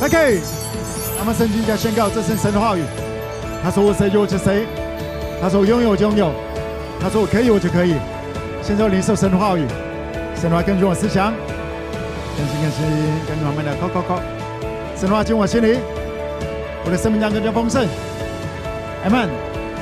OK，那么圣经在宣告这是神的话语。他说我谁就我是谁，他说我拥有我就拥有，他说我可以我就可以。现在领受神的话语，神的话更新我思想，更新更新，跟着我们的靠靠靠。神的话进我心里，我的生命将更加丰盛。阿门。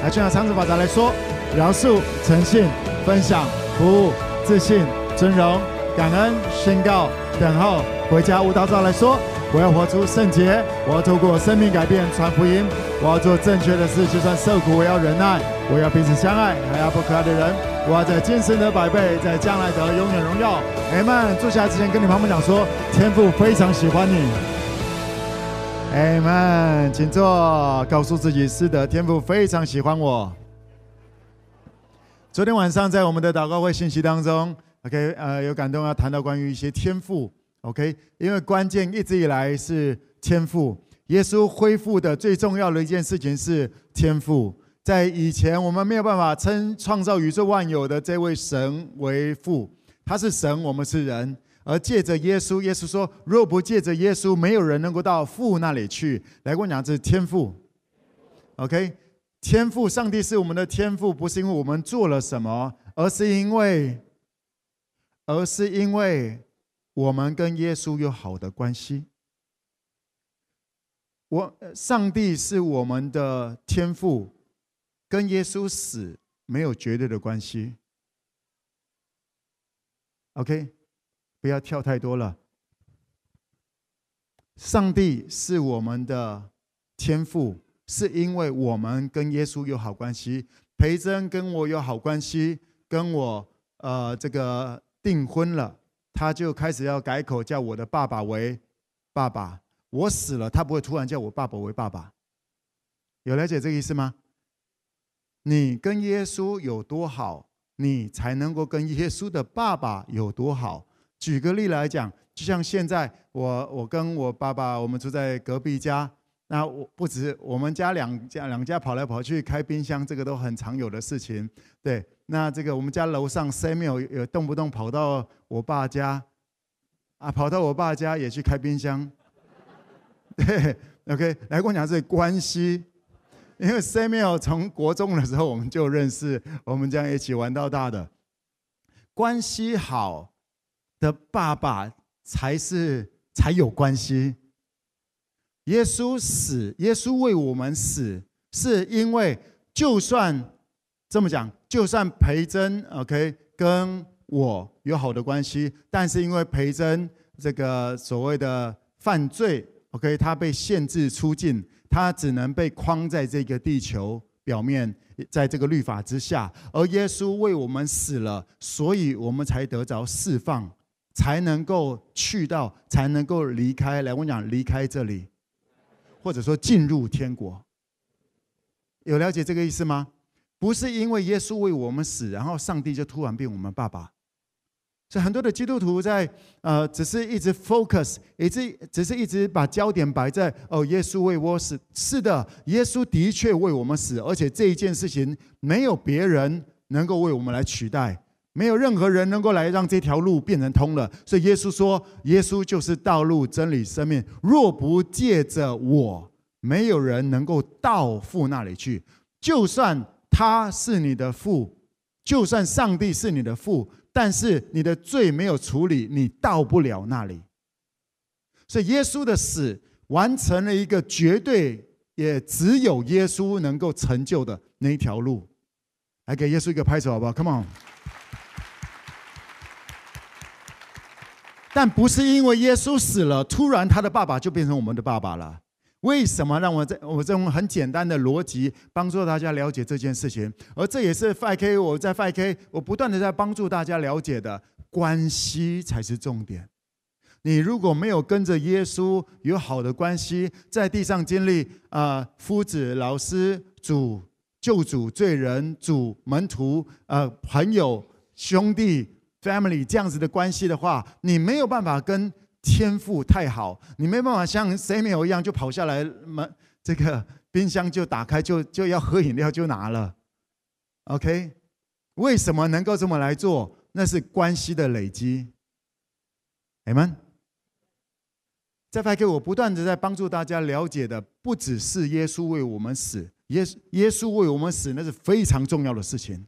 来，就像长子法则来说，饶恕、诚信、分享、服务、自信、尊荣、感恩、宣告、等候、回家。无道照来说。我要活出圣洁，我要透过生命改变传福音，我要做正确的事，就算受苦，我要忍耐，我要彼此相爱，还要不可爱的人，我要在今生得百倍，在将来得永远荣耀。阿门。坐下之前跟你旁边讲说，天父非常喜欢你。阿门。请坐，告诉自己是的，天父非常喜欢我。昨天晚上在我们的祷告会信息当中，OK，呃，有感动要谈到关于一些天赋。OK，因为关键一直以来是天赋。耶稣恢复的最重要的一件事情是天赋。在以前，我们没有办法称创造宇宙万有的这位神为父，他是神，我们是人。而借着耶稣，耶稣说：“若不借着耶稣，没有人能够到父那里去。”来跟我讲，这是天赋。OK，天赋，上帝是我们的天赋，不是因为我们做了什么，而是因为，而是因为。我们跟耶稣有好的关系。我上帝是我们的天父，跟耶稣死没有绝对的关系。OK，不要跳太多了。上帝是我们的天父，是因为我们跟耶稣有好关系。培珍跟我有好关系，跟我呃这个订婚了。他就开始要改口，叫我的爸爸为爸爸。我死了，他不会突然叫我爸爸为爸爸。有了解这个意思吗？你跟耶稣有多好，你才能够跟耶稣的爸爸有多好。举个例来讲，就像现在我我跟我爸爸，我们住在隔壁家。那我不止我们家两家两家跑来跑去开冰箱，这个都很常有的事情，对。那这个我们家楼上 Samuel 有动不动跑到我爸家，啊，跑到我爸家也去开冰箱，对，OK，来跟我讲这关系，因为 Samuel 从国中的时候我们就认识，我们这样一起玩到大的，关系好的爸爸才是才有关系。耶稣死，耶稣为我们死，是因为就算这么讲。就算培真，OK，跟我有好的关系，但是因为培真这个所谓的犯罪，OK，他被限制出境，他只能被框在这个地球表面，在这个律法之下。而耶稣为我们死了，所以我们才得着释放，才能够去到，才能够离开。来，我讲离开这里，或者说进入天国。有了解这个意思吗？不是因为耶稣为我们死，然后上帝就突然变我们爸爸。所以很多的基督徒在呃，只是一直 focus，一直只是一直把焦点摆在哦，耶稣为我死。是的，耶稣的确为我们死，而且这一件事情没有别人能够为我们来取代，没有任何人能够来让这条路变成通了。所以耶稣说，耶稣就是道路、真理、生命。若不借着我，没有人能够到父那里去。就算。他是你的父，就算上帝是你的父，但是你的罪没有处理，你到不了那里。所以耶稣的死完成了一个绝对，也只有耶稣能够成就的那一条路。来给耶稣一个拍手，好不好？Come on！但不是因为耶稣死了，突然他的爸爸就变成我们的爸爸了。为什么让我在我这种很简单的逻辑帮助大家了解这件事情？而这也是 5K 我在 5K 我不断的在帮助大家了解的关系才是重点。你如果没有跟着耶稣有好的关系，在地上经历啊、呃、夫子、老师、主、救主、罪人、主、门徒、呃朋友、兄弟、family 这样子的关系的话，你没有办法跟。天赋太好，你没办法像 Samuel 一样就跑下来，门这个冰箱就打开，就就要喝饮料就拿了。OK，为什么能够这么来做？那是关系的累积。Amen。在 5K，我不断的在帮助大家了解的，不只是耶稣为我们死，耶耶稣为我们死，那是非常重要的事情。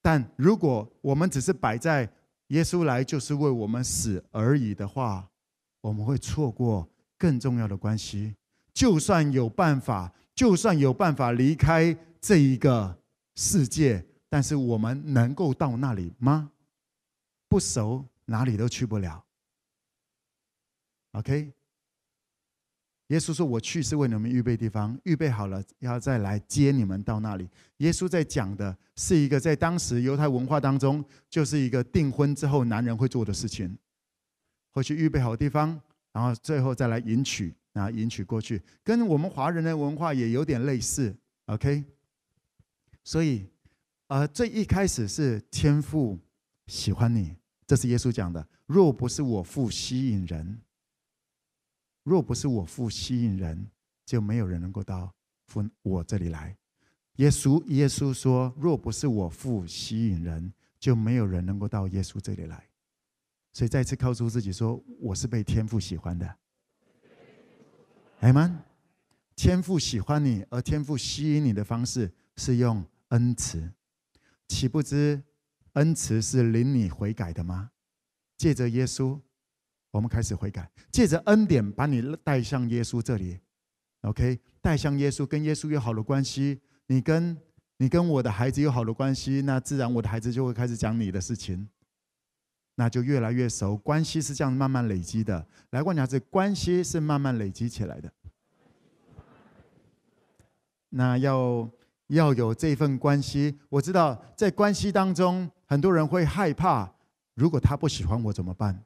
但如果我们只是摆在耶稣来就是为我们死而已的话，我们会错过更重要的关系。就算有办法，就算有办法离开这一个世界，但是我们能够到那里吗？不熟，哪里都去不了。OK，耶稣说：“我去是为你们预备地方，预备好了要再来接你们到那里。”耶稣在讲的是一个在当时犹太文化当中，就是一个订婚之后男人会做的事情，会去预备好地方，然后最后再来迎娶，然后迎娶过去，跟我们华人的文化也有点类似。OK，所以，呃，最一开始是天父喜欢你，这是耶稣讲的。若不是我父吸引人。若不是我父吸引人，就没有人能够到父我这里来。耶稣耶稣说：“若不是我父吸引人，就没有人能够到耶稣这里来。”所以再次告诉自己说：“我是被天父喜欢的。”阿们，天父喜欢你，而天父吸引你的方式是用恩慈，岂不知恩慈是领你悔改的吗？借着耶稣。我们开始悔改，借着恩典把你带向耶稣这里，OK，带向耶稣，跟耶稣有好的关系。你跟你跟我的孩子有好的关系，那自然我的孩子就会开始讲你的事情，那就越来越熟。关系是这样慢慢累积的。来，观察这关系是慢慢累积起来的。那要要有这份关系，我知道在关系当中，很多人会害怕，如果他不喜欢我怎么办？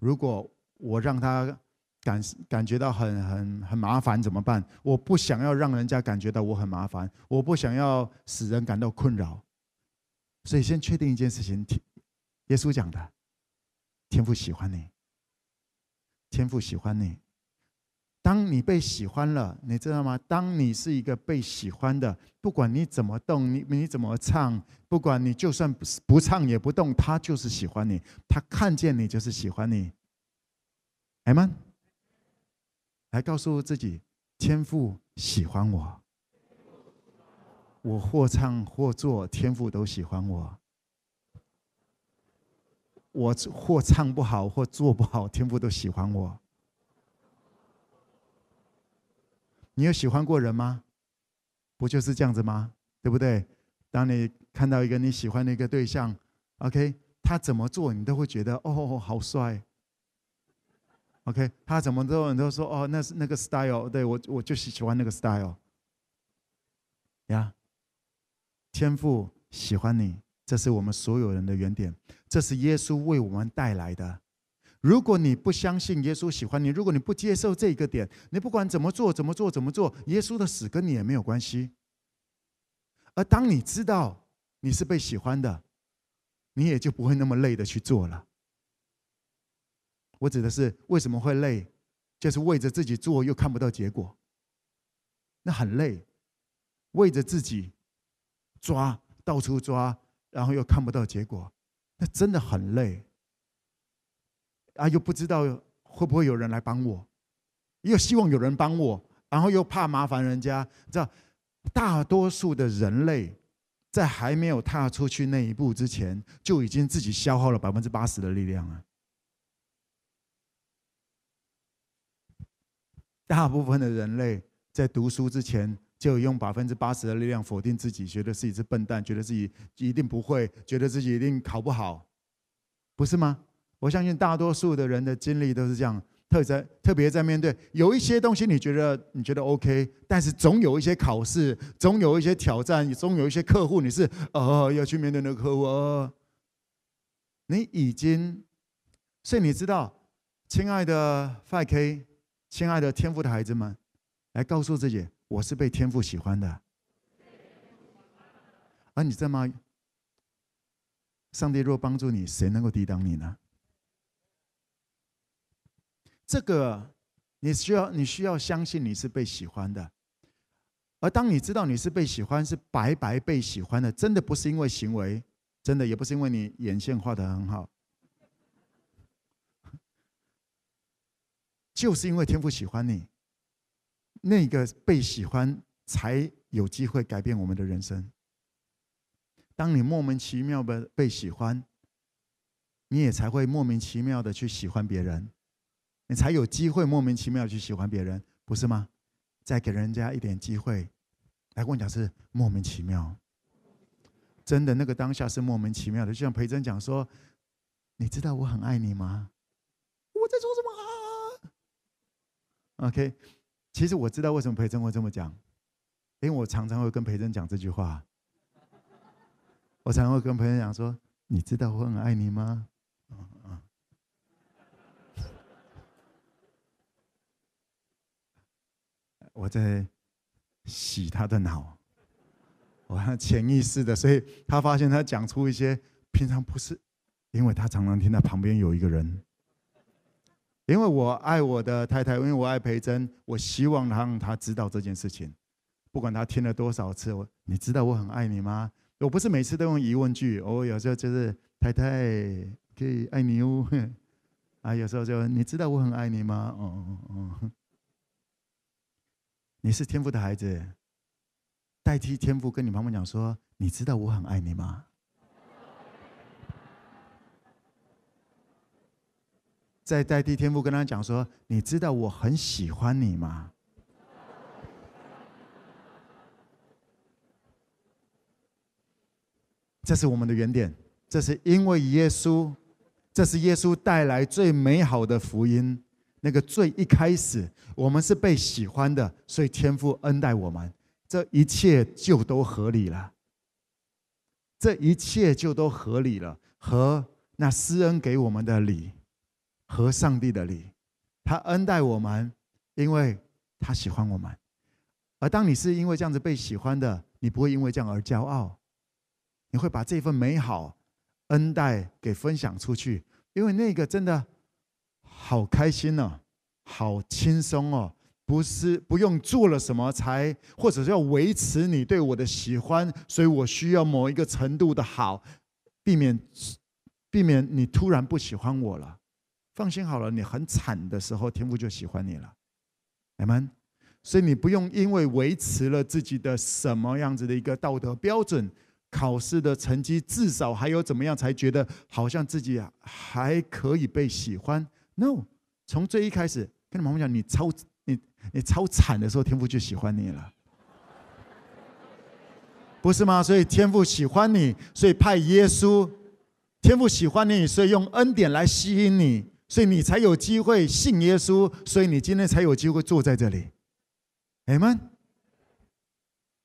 如果我让他感感觉到很很很麻烦怎么办？我不想要让人家感觉到我很麻烦，我不想要使人感到困扰，所以先确定一件事情：耶稣讲的，天父喜欢你，天父喜欢你。当你被喜欢了，你知道吗？当你是一个被喜欢的，不管你怎么动，你你怎么唱，不管你就算不不唱也不动，他就是喜欢你。他看见你就是喜欢你。阿们，来告诉自己，天赋喜欢我。我或唱或做，天赋都喜欢我。我或唱不好或做不好，天赋都喜欢我。你有喜欢过人吗？不就是这样子吗？对不对？当你看到一个你喜欢的一个对象，OK，他怎么做你都会觉得哦，好帅。OK，他怎么做你都说哦，那是那个 style，对，我我就喜喜欢那个 style。呀，天赋喜欢你，这是我们所有人的原点，这是耶稣为我们带来的。如果你不相信耶稣喜欢你，如果你不接受这个点，你不管怎么做、怎么做、怎么做，耶稣的死跟你也没有关系。而当你知道你是被喜欢的，你也就不会那么累的去做了。我指的是为什么会累，就是为着自己做又看不到结果，那很累。为着自己抓，到处抓，然后又看不到结果，那真的很累。啊，又不知道会不会有人来帮我，又希望有人帮我，然后又怕麻烦人家。你知道，大多数的人类在还没有踏出去那一步之前，就已经自己消耗了百分之八十的力量了。大部分的人类在读书之前，就用百分之八十的力量否定自己，觉得自己是笨蛋，觉得自己一定不会，觉得自己一定考不好，不是吗？我相信大多数的人的经历都是这样，特在特别在面对有一些东西，你觉得你觉得 OK，但是总有一些考试，总有一些挑战，总有一些客户，你是哦要去面对那个客户哦，你已经，所以你知道，亲爱的 5K，亲爱的天赋的孩子们，来告诉自己，我是被天赋喜欢的，而你知道吗？上帝若帮助你，谁能够抵挡你呢？这个你需要，你需要相信你是被喜欢的，而当你知道你是被喜欢，是白白被喜欢的，真的不是因为行为，真的也不是因为你眼线画得很好，就是因为天父喜欢你，那个被喜欢才有机会改变我们的人生。当你莫名其妙的被喜欢，你也才会莫名其妙的去喜欢别人，你才有机会莫名其妙去喜欢别人，不是吗？再给人家一点机会，来跟我讲是莫名其妙，真的那个当下是莫名其妙的，就像培珍讲说，你知道我很爱你吗？我在说什么啊？OK，其实我知道为什么培珍会这么讲，因为我常常会跟培珍讲这句话，我常常会跟培珍讲说，你知道我很爱你吗？我在洗他的脑，我看潜意识的，所以他发现他讲出一些平常不是，因为他常常听到旁边有一个人。因为我爱我的太太，因为我爱培珍，我希望让他知道这件事情，不管他听了多少次，我你知道我很爱你吗？我不是每次都用疑问句，我有时候就是太太可以爱你哦，啊，有时候就你知道我很爱你吗？哦哦哦。你是天父的孩子，代替天父跟你妈妈讲说：“你知道我很爱你吗？”再代替天父跟他讲说：“你知道我很喜欢你吗？”这是我们的原点，这是因为耶稣，这是耶稣带来最美好的福音。那个最一开始，我们是被喜欢的，所以天父恩待我们，这一切就都合理了。这一切就都合理了，和那施恩给我们的礼，和上帝的礼，他恩待我们，因为他喜欢我们。而当你是因为这样子被喜欢的，你不会因为这样而骄傲，你会把这份美好恩待给分享出去，因为那个真的。好开心、哦，好轻松哦，不是不用做了什么才，或者是要维持你对我的喜欢，所以我需要某一个程度的好，避免避免你突然不喜欢我了。放心好了，你很惨的时候，天父就喜欢你了，阿们。所以你不用因为维持了自己的什么样子的一个道德标准，考试的成绩至少还有怎么样，才觉得好像自己还可以被喜欢。No，从最一开始跟你妈妈讲，你超你你超惨的时候，天父就喜欢你了，不是吗？所以天父喜欢你，所以派耶稣。天父喜欢你，所以用恩典来吸引你，所以你才有机会信耶稣，所以你今天才有机会坐在这里。阿们，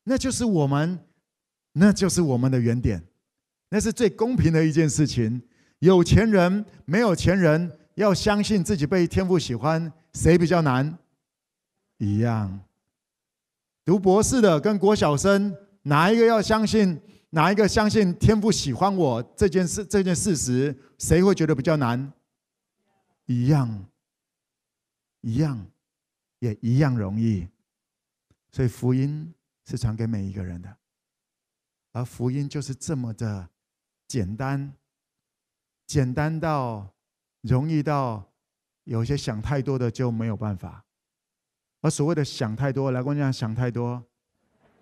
那就是我们，那就是我们的原点，那是最公平的一件事情。有钱人，没有钱人。要相信自己被天父喜欢，谁比较难？一样。读博士的跟国小生，哪一个要相信？哪一个相信天父喜欢我这件事？这件事实，谁会觉得比较难？一样，一样，也一样容易。所以福音是传给每一个人的，而福音就是这么的简单，简单到。容易到有些想太多的就没有办法，而所谓的想太多，来跟我讲想太多。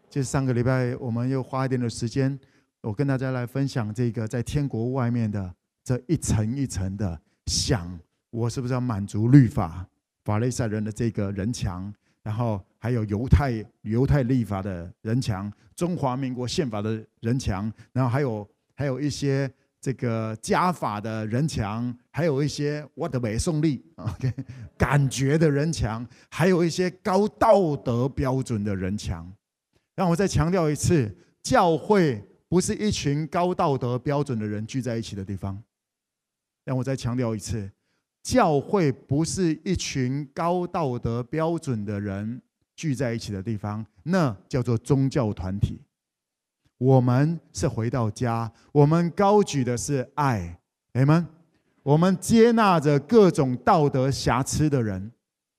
就是上个礼拜我们又花一点的时间，我跟大家来分享这个在天国外面的这一层一层的想，我是不是要满足律法法利赛人的这个人墙，然后还有犹太犹太立法的人墙，中华民国宪法的人墙，然后还有还有一些。这个加法的人墙，还有一些我的背诵力，OK，感觉的人墙，还有一些高道德标准的人墙。让我再强调一次，教会不是一群高道德标准的人聚在一起的地方。让我再强调一次，教会不是一群高道德标准的人聚在一起的地方，那叫做宗教团体。我们是回到家，我们高举的是爱，阿们。我们接纳着各种道德瑕疵的人，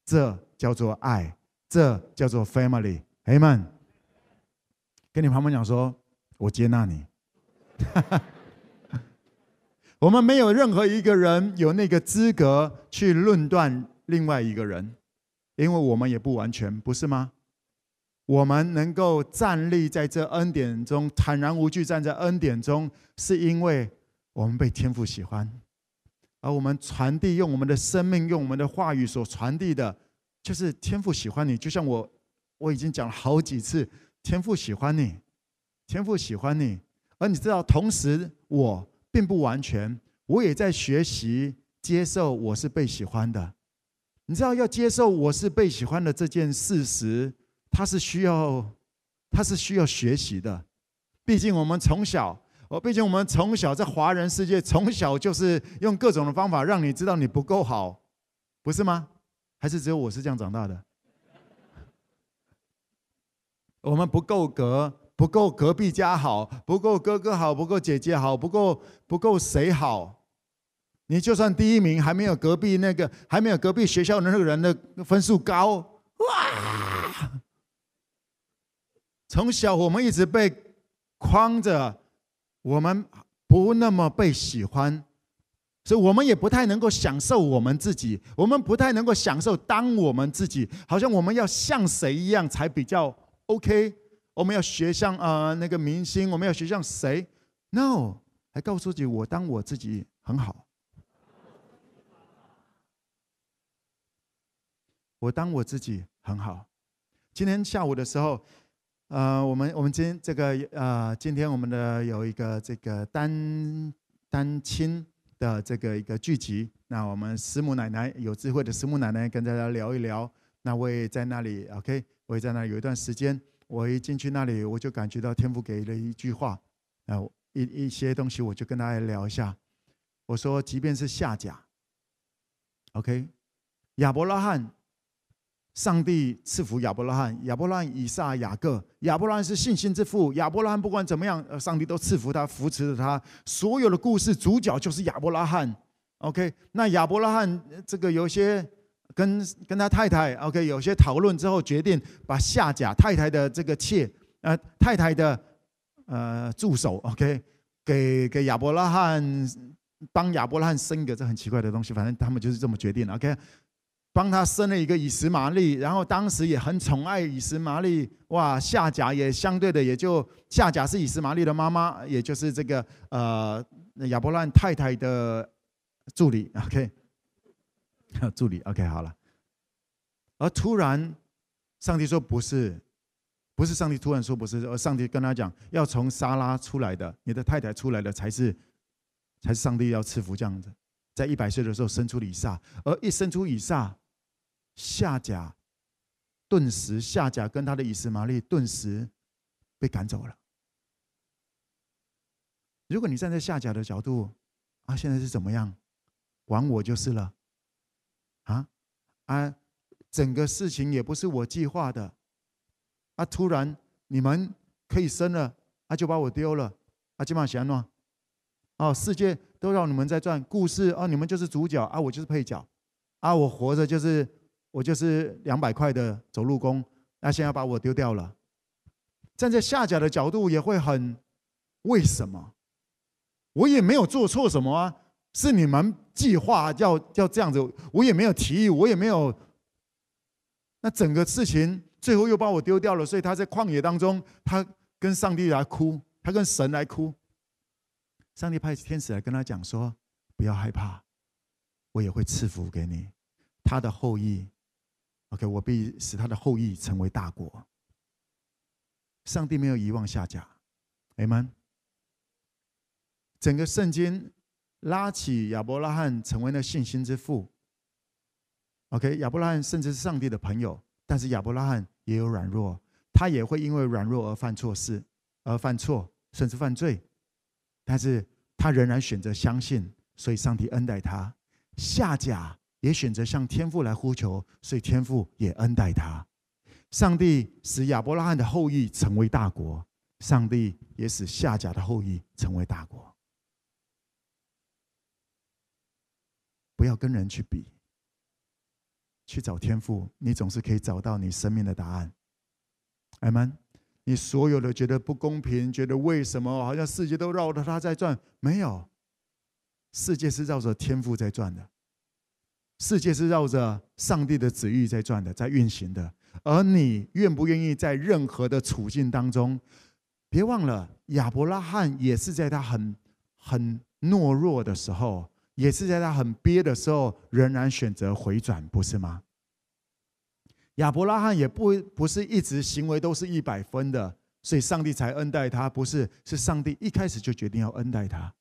这叫做爱，这叫做 family，阿们。跟你旁边讲说，我接纳你。我们没有任何一个人有那个资格去论断另外一个人，因为我们也不完全，不是吗？我们能够站立在这恩典中，坦然无惧站在恩典中，是因为我们被天父喜欢，而我们传递用我们的生命、用我们的话语所传递的，就是天父喜欢你。就像我我已经讲了好几次，天父喜欢你，天父喜欢你。而你知道，同时我并不完全，我也在学习接受我是被喜欢的。你知道，要接受我是被喜欢的这件事实。他是需要，他是需要学习的。毕竟我们从小，哦，毕竟我们从小在华人世界，从小就是用各种的方法让你知道你不够好，不是吗？还是只有我是这样长大的？我们不够格，不够隔壁家好，不够哥哥好，不够姐姐好，不够不够谁好？你就算第一名，还没有隔壁那个，还没有隔壁学校的那个人的分数高，哇！从小我们一直被框着，我们不那么被喜欢，所以我们也不太能够享受我们自己，我们不太能够享受当我们自己，好像我们要像谁一样才比较 OK，我们要学像啊、呃、那个明星，我们要学像谁？No，还告诉自己我当我自己很好，我当我自己很好。今天下午的时候。呃，我们我们今这个呃，今天我们的有一个这个单单亲的这个一个聚集，那我们师母奶奶有智慧的师母奶奶跟大家聊一聊。那我也在那里，OK，我也在那里有一段时间。我一进去那里，我就感觉到天父给了一句话，啊，一一些东西，我就跟大家聊一下。我说，即便是夏甲，OK，亚伯拉罕。上帝赐福亚伯拉罕，亚伯拉罕、以撒、雅各。亚伯拉罕是信心之父。亚伯拉罕不管怎么样，呃上帝都赐福他，扶持着他。所有的故事主角就是亚伯拉罕。OK，那亚伯拉罕这个有些跟跟他太太 OK 有些讨论之后，决定把夏甲太太的这个妾呃太太的呃助手 OK 给给亚伯拉罕帮亚伯拉罕生一个这很奇怪的东西，反正他们就是这么决定 OK。帮他生了一个以实玛利，然后当时也很宠爱以实玛利。哇，夏甲也相对的，也就夏甲是以实玛利的妈妈，也就是这个呃亚伯拉罕太太的助理。OK，助理 OK 好了。而突然，上帝说不是，不是上帝突然说不是，而上帝跟他讲，要从撒拉出来的，你的太太出来的才是，才是上帝要赐福这样子。在一百岁的时候生出以撒，而一生出以撒。夏甲顿时，夏甲跟他的以斯玛利顿时被赶走了。如果你站在夏甲的角度，啊，现在是怎么样？管我就是了。啊啊，整个事情也不是我计划的。啊，突然你们可以生了，啊，就把我丢了。啊，今晚喜欢吗？哦，世界都让你们在转，故事哦，你们就是主角啊，我就是配角。啊，我活着就是。我就是两百块的走路工，那现在把我丢掉了。站在下甲的角度也会很，为什么？我也没有做错什么啊，是你们计划要要这样子，我也没有提议，我也没有。那整个事情最后又把我丢掉了，所以他在旷野当中，他跟上帝来哭，他跟神来哭。上帝派天使来跟他讲说：“不要害怕，我也会赐福给你，他的后裔。” OK，我必使他的后裔成为大国。上帝没有遗忘夏甲，Amen。整个圣经拉起亚伯拉罕成为了信心之父。OK，亚伯拉罕甚至是上帝的朋友，但是亚伯拉罕也有软弱，他也会因为软弱而犯错事，而犯错，甚至犯罪。但是他仍然选择相信，所以上帝恩待他。夏甲。也选择向天父来呼求，所以天父也恩待他。上帝使亚伯拉罕的后裔成为大国，上帝也使夏甲的后裔成为大国。不要跟人去比，去找天父，你总是可以找到你生命的答案。阿门。你所有的觉得不公平，觉得为什么好像世界都绕着他在转？没有，世界是绕着天父在转的。世界是绕着上帝的旨意在转的，在运行的。而你愿不愿意在任何的处境当中？别忘了，亚伯拉罕也是在他很很懦弱的时候，也是在他很憋的时候，仍然选择回转，不是吗？亚伯拉罕也不不是一直行为都是一百分的，所以上帝才恩待他，不是，是上帝一开始就决定要恩待他。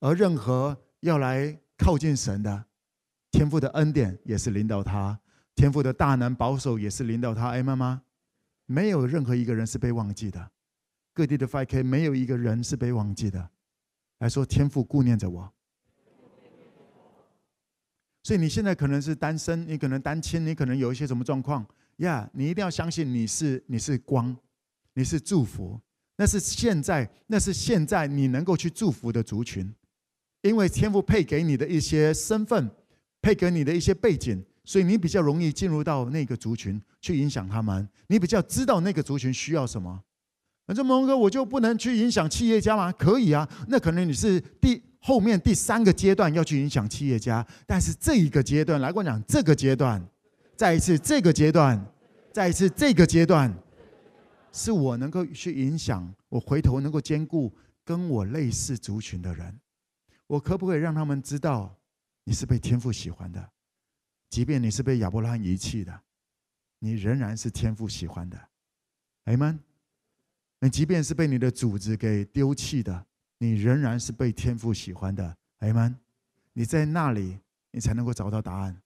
而任何要来靠近神的天父的恩典，也是领导他。天父的大能保守也是领导他，哎，妈妈，没有任何一个人是被忘记的，各地的 5K 没有一个人是被忘记的，来说天父顾念着我，所以你现在可能是单身，你可能单亲，你可能有一些什么状况。呀你一定要相信你是你是光，你是祝福，那是现在那是现在你能够去祝福的族群，因为天父配给你的一些身份，配给你的一些背景。所以你比较容易进入到那个族群去影响他们，你比较知道那个族群需要什么。那这蒙哥，我就不能去影响企业家吗？可以啊，那可能你是第后面第三个阶段要去影响企业家，但是这一个阶段来跟我讲，这个阶段，再一次这个阶段，再一次这个阶段，是我能够去影响，我回头能够兼顾跟我类似族群的人，我可不可以让他们知道你是被天父喜欢的？即便你是被亚伯拉罕遗弃的，你仍然是天父喜欢的，阿们。你即便是被你的主子给丢弃的，你仍然是被天父喜欢的，阿们。你在那里，你才能够找到答案。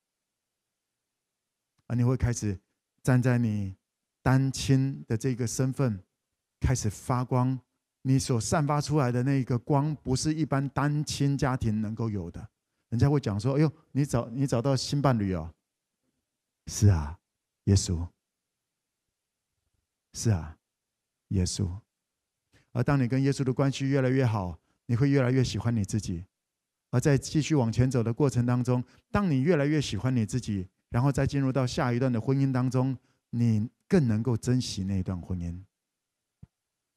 而你会开始站在你单亲的这个身份，开始发光。你所散发出来的那个光，不是一般单亲家庭能够有的。人家会讲说：“哎呦，你找你找到新伴侣哦。”是啊，耶稣。是啊，耶稣。而当你跟耶稣的关系越来越好，你会越来越喜欢你自己。而在继续往前走的过程当中，当你越来越喜欢你自己，然后再进入到下一段的婚姻当中，你更能够珍惜那一段婚姻。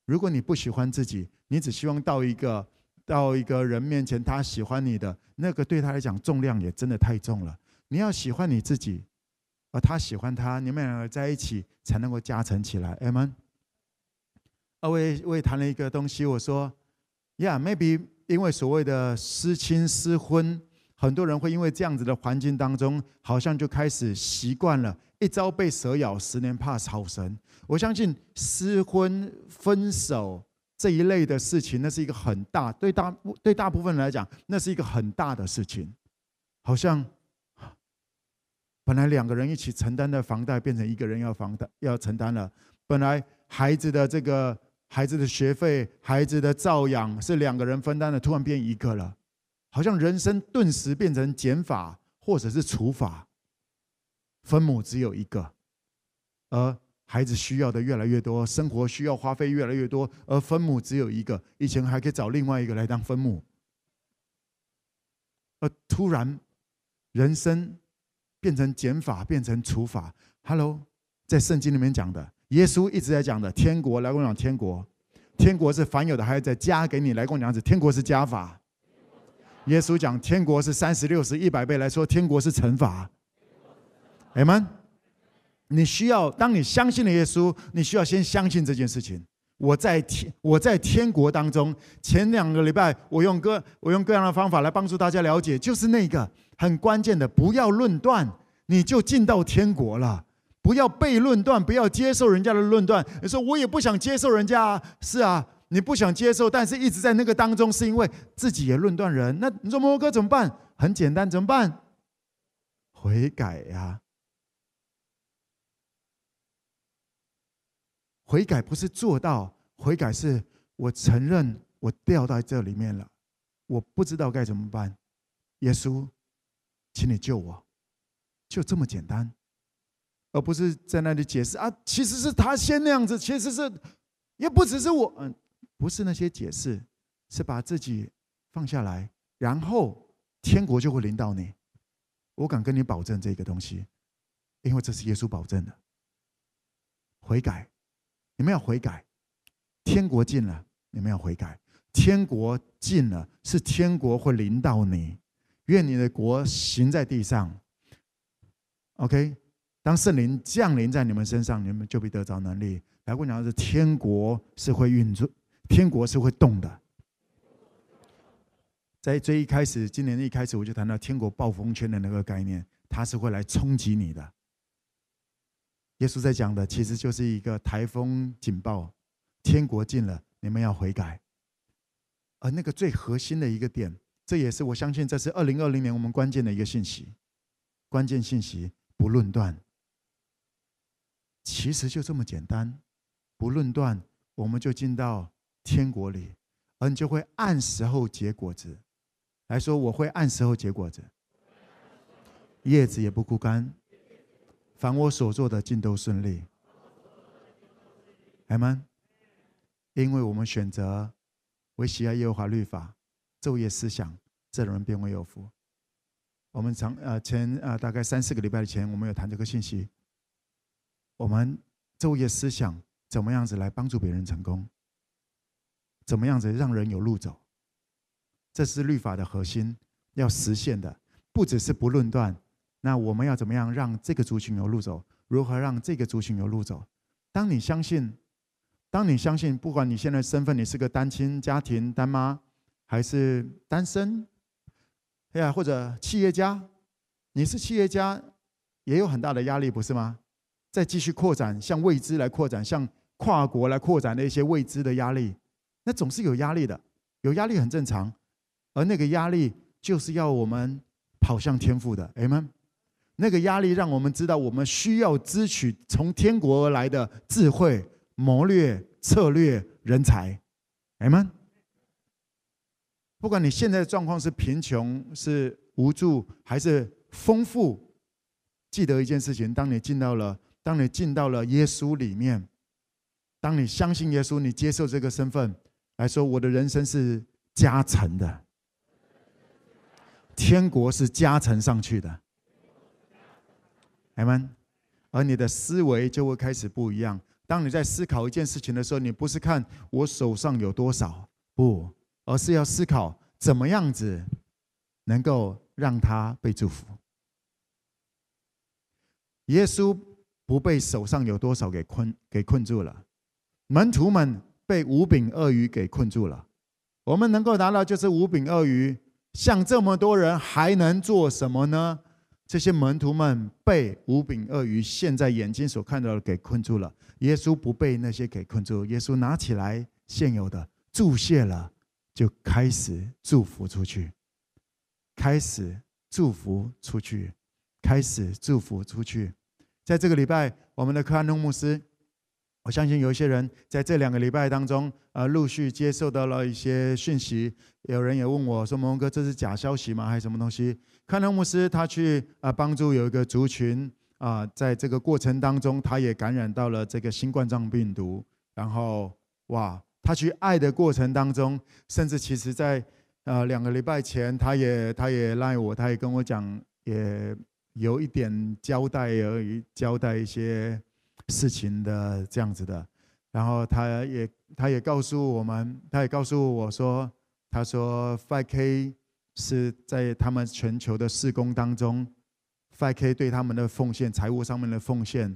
如果你不喜欢自己，你只希望到一个。到一个人面前，他喜欢你的那个，对他来讲重量也真的太重了。你要喜欢你自己，而他喜欢他，你们两个在一起才能够加成起来。阿门。我也我也谈了一个东西，我说，Yeah，maybe 因为所谓的失亲失婚，很多人会因为这样子的环境当中，好像就开始习惯了，一朝被蛇咬，十年怕草绳。我相信失婚分手。这一类的事情，那是一个很大，对大对大部分人来讲，那是一个很大的事情。好像本来两个人一起承担的房贷，变成一个人要房贷要承担了。本来孩子的这个孩子的学费、孩子的照养是两个人分担的，突然变一个了。好像人生顿时变成减法或者是除法，分母只有一个，而。孩子需要的越来越多，生活需要花费越来越多，而分母只有一个。以前还可以找另外一个来当分母，而突然，人生变成减法，变成除法。Hello，在圣经里面讲的，耶稣一直在讲的，天国来跟我讲，天国，天国是凡有的，还要再加给你来跟我讲，是天国是加法。耶稣讲天国是三十六十一百倍来说，天国是乘法。Amen。你需要，当你相信了耶稣，你需要先相信这件事情。我在天，我在天国当中。前两个礼拜，我用各我用各样的方法来帮助大家了解，就是那个很关键的，不要论断，你就进到天国了。不要被论断，不要接受人家的论断。你说我也不想接受人家，啊是啊，你不想接受，但是一直在那个当中，是因为自己也论断人。那你说摩哥怎么办？很简单，怎么办？悔改呀。悔改不是做到，悔改是我承认我掉到这里面了，我不知道该怎么办。耶稣，请你救我，就这么简单，而不是在那里解释啊，其实是他先那样子，其实是也不只是我，嗯，不是那些解释，是把自己放下来，然后天国就会临到你。我敢跟你保证这个东西，因为这是耶稣保证的，悔改。你们要悔改，天国近了。你们要悔改，天国近了，是天国会临到你。愿你的国行在地上。OK，当圣灵降临在你们身上，你们就必得着能力。来，我讲的是天国是会运作，天国是会动的。在最一开始，今年一开始我就谈到天国暴风圈的那个概念，它是会来冲击你的。耶稣在讲的其实就是一个台风警报，天国近了，你们要悔改。而那个最核心的一个点，这也是我相信这是二零二零年我们关键的一个信息，关键信息不论断。其实就这么简单，不论断，我们就进到天国里，而你就会按时候结果子。来说，我会按时候结果子，叶子也不枯干，凡我所做的尽都顺利。阿们，因为我们选择为喜爱耶和华律法，昼夜思想，这人便为有福。我们常呃前呃大概三四个礼拜前，我们有谈这个信息。我们昼夜思想，怎么样子来帮助别人成功？怎么样子让人有路走？这是律法的核心，要实现的不只是不论断。那我们要怎么样让这个族群有路走？如何让这个族群有路走？当你相信，当你相信，不管你现在身份，你是个单亲家庭单妈，还是单身，哎呀，或者企业家，你是企业家，也有很大的压力，不是吗？再继续扩展，向未知来扩展，向跨国来扩展的一些未知的压力，那总是有压力的，有压力很正常。而那个压力就是要我们跑向天赋的 m。那个压力让我们知道，我们需要支取从天国而来的智慧、谋略、策略、人才，Amen。不管你现在的状况是贫穷、是无助还是丰富，记得一件事情：当你进到了，当你进到了耶稣里面，当你相信耶稣，你接受这个身份来说，我的人生是加成的。天国是加成上去的，阿们，而你的思维就会开始不一样。当你在思考一件事情的时候，你不是看我手上有多少，不，而是要思考怎么样子能够让他被祝福。耶稣不被手上有多少给困给困住了，门徒们被五饼二鱼给困住了。我们能够达到就是五饼二鱼。像这么多人还能做什么呢？这些门徒们被五饼鳄鱼现在眼睛所看到的给困住了。耶稣不被那些给困住，耶稣拿起来现有的注谢了，就开始祝福出去，开始祝福出去，开始祝福出去。在这个礼拜，我们的克安东牧师。我相信有一些人在这两个礼拜当中，呃，陆续接受到了一些讯息。有人也问我说：“蒙哥，这是假消息吗？还是什么东西？”克安东牧师他去啊帮助有一个族群啊，在这个过程当中，他也感染到了这个新冠状病毒。然后哇，他去爱的过程当中，甚至其实在呃两个礼拜前，他也他也赖我，他也跟我讲，也有一点交代而已，交代一些。事情的这样子的，然后他也他也告诉我们，他也告诉我说，他说 5K 是在他们全球的施工当中，5K 对他们的奉献，财务上面的奉献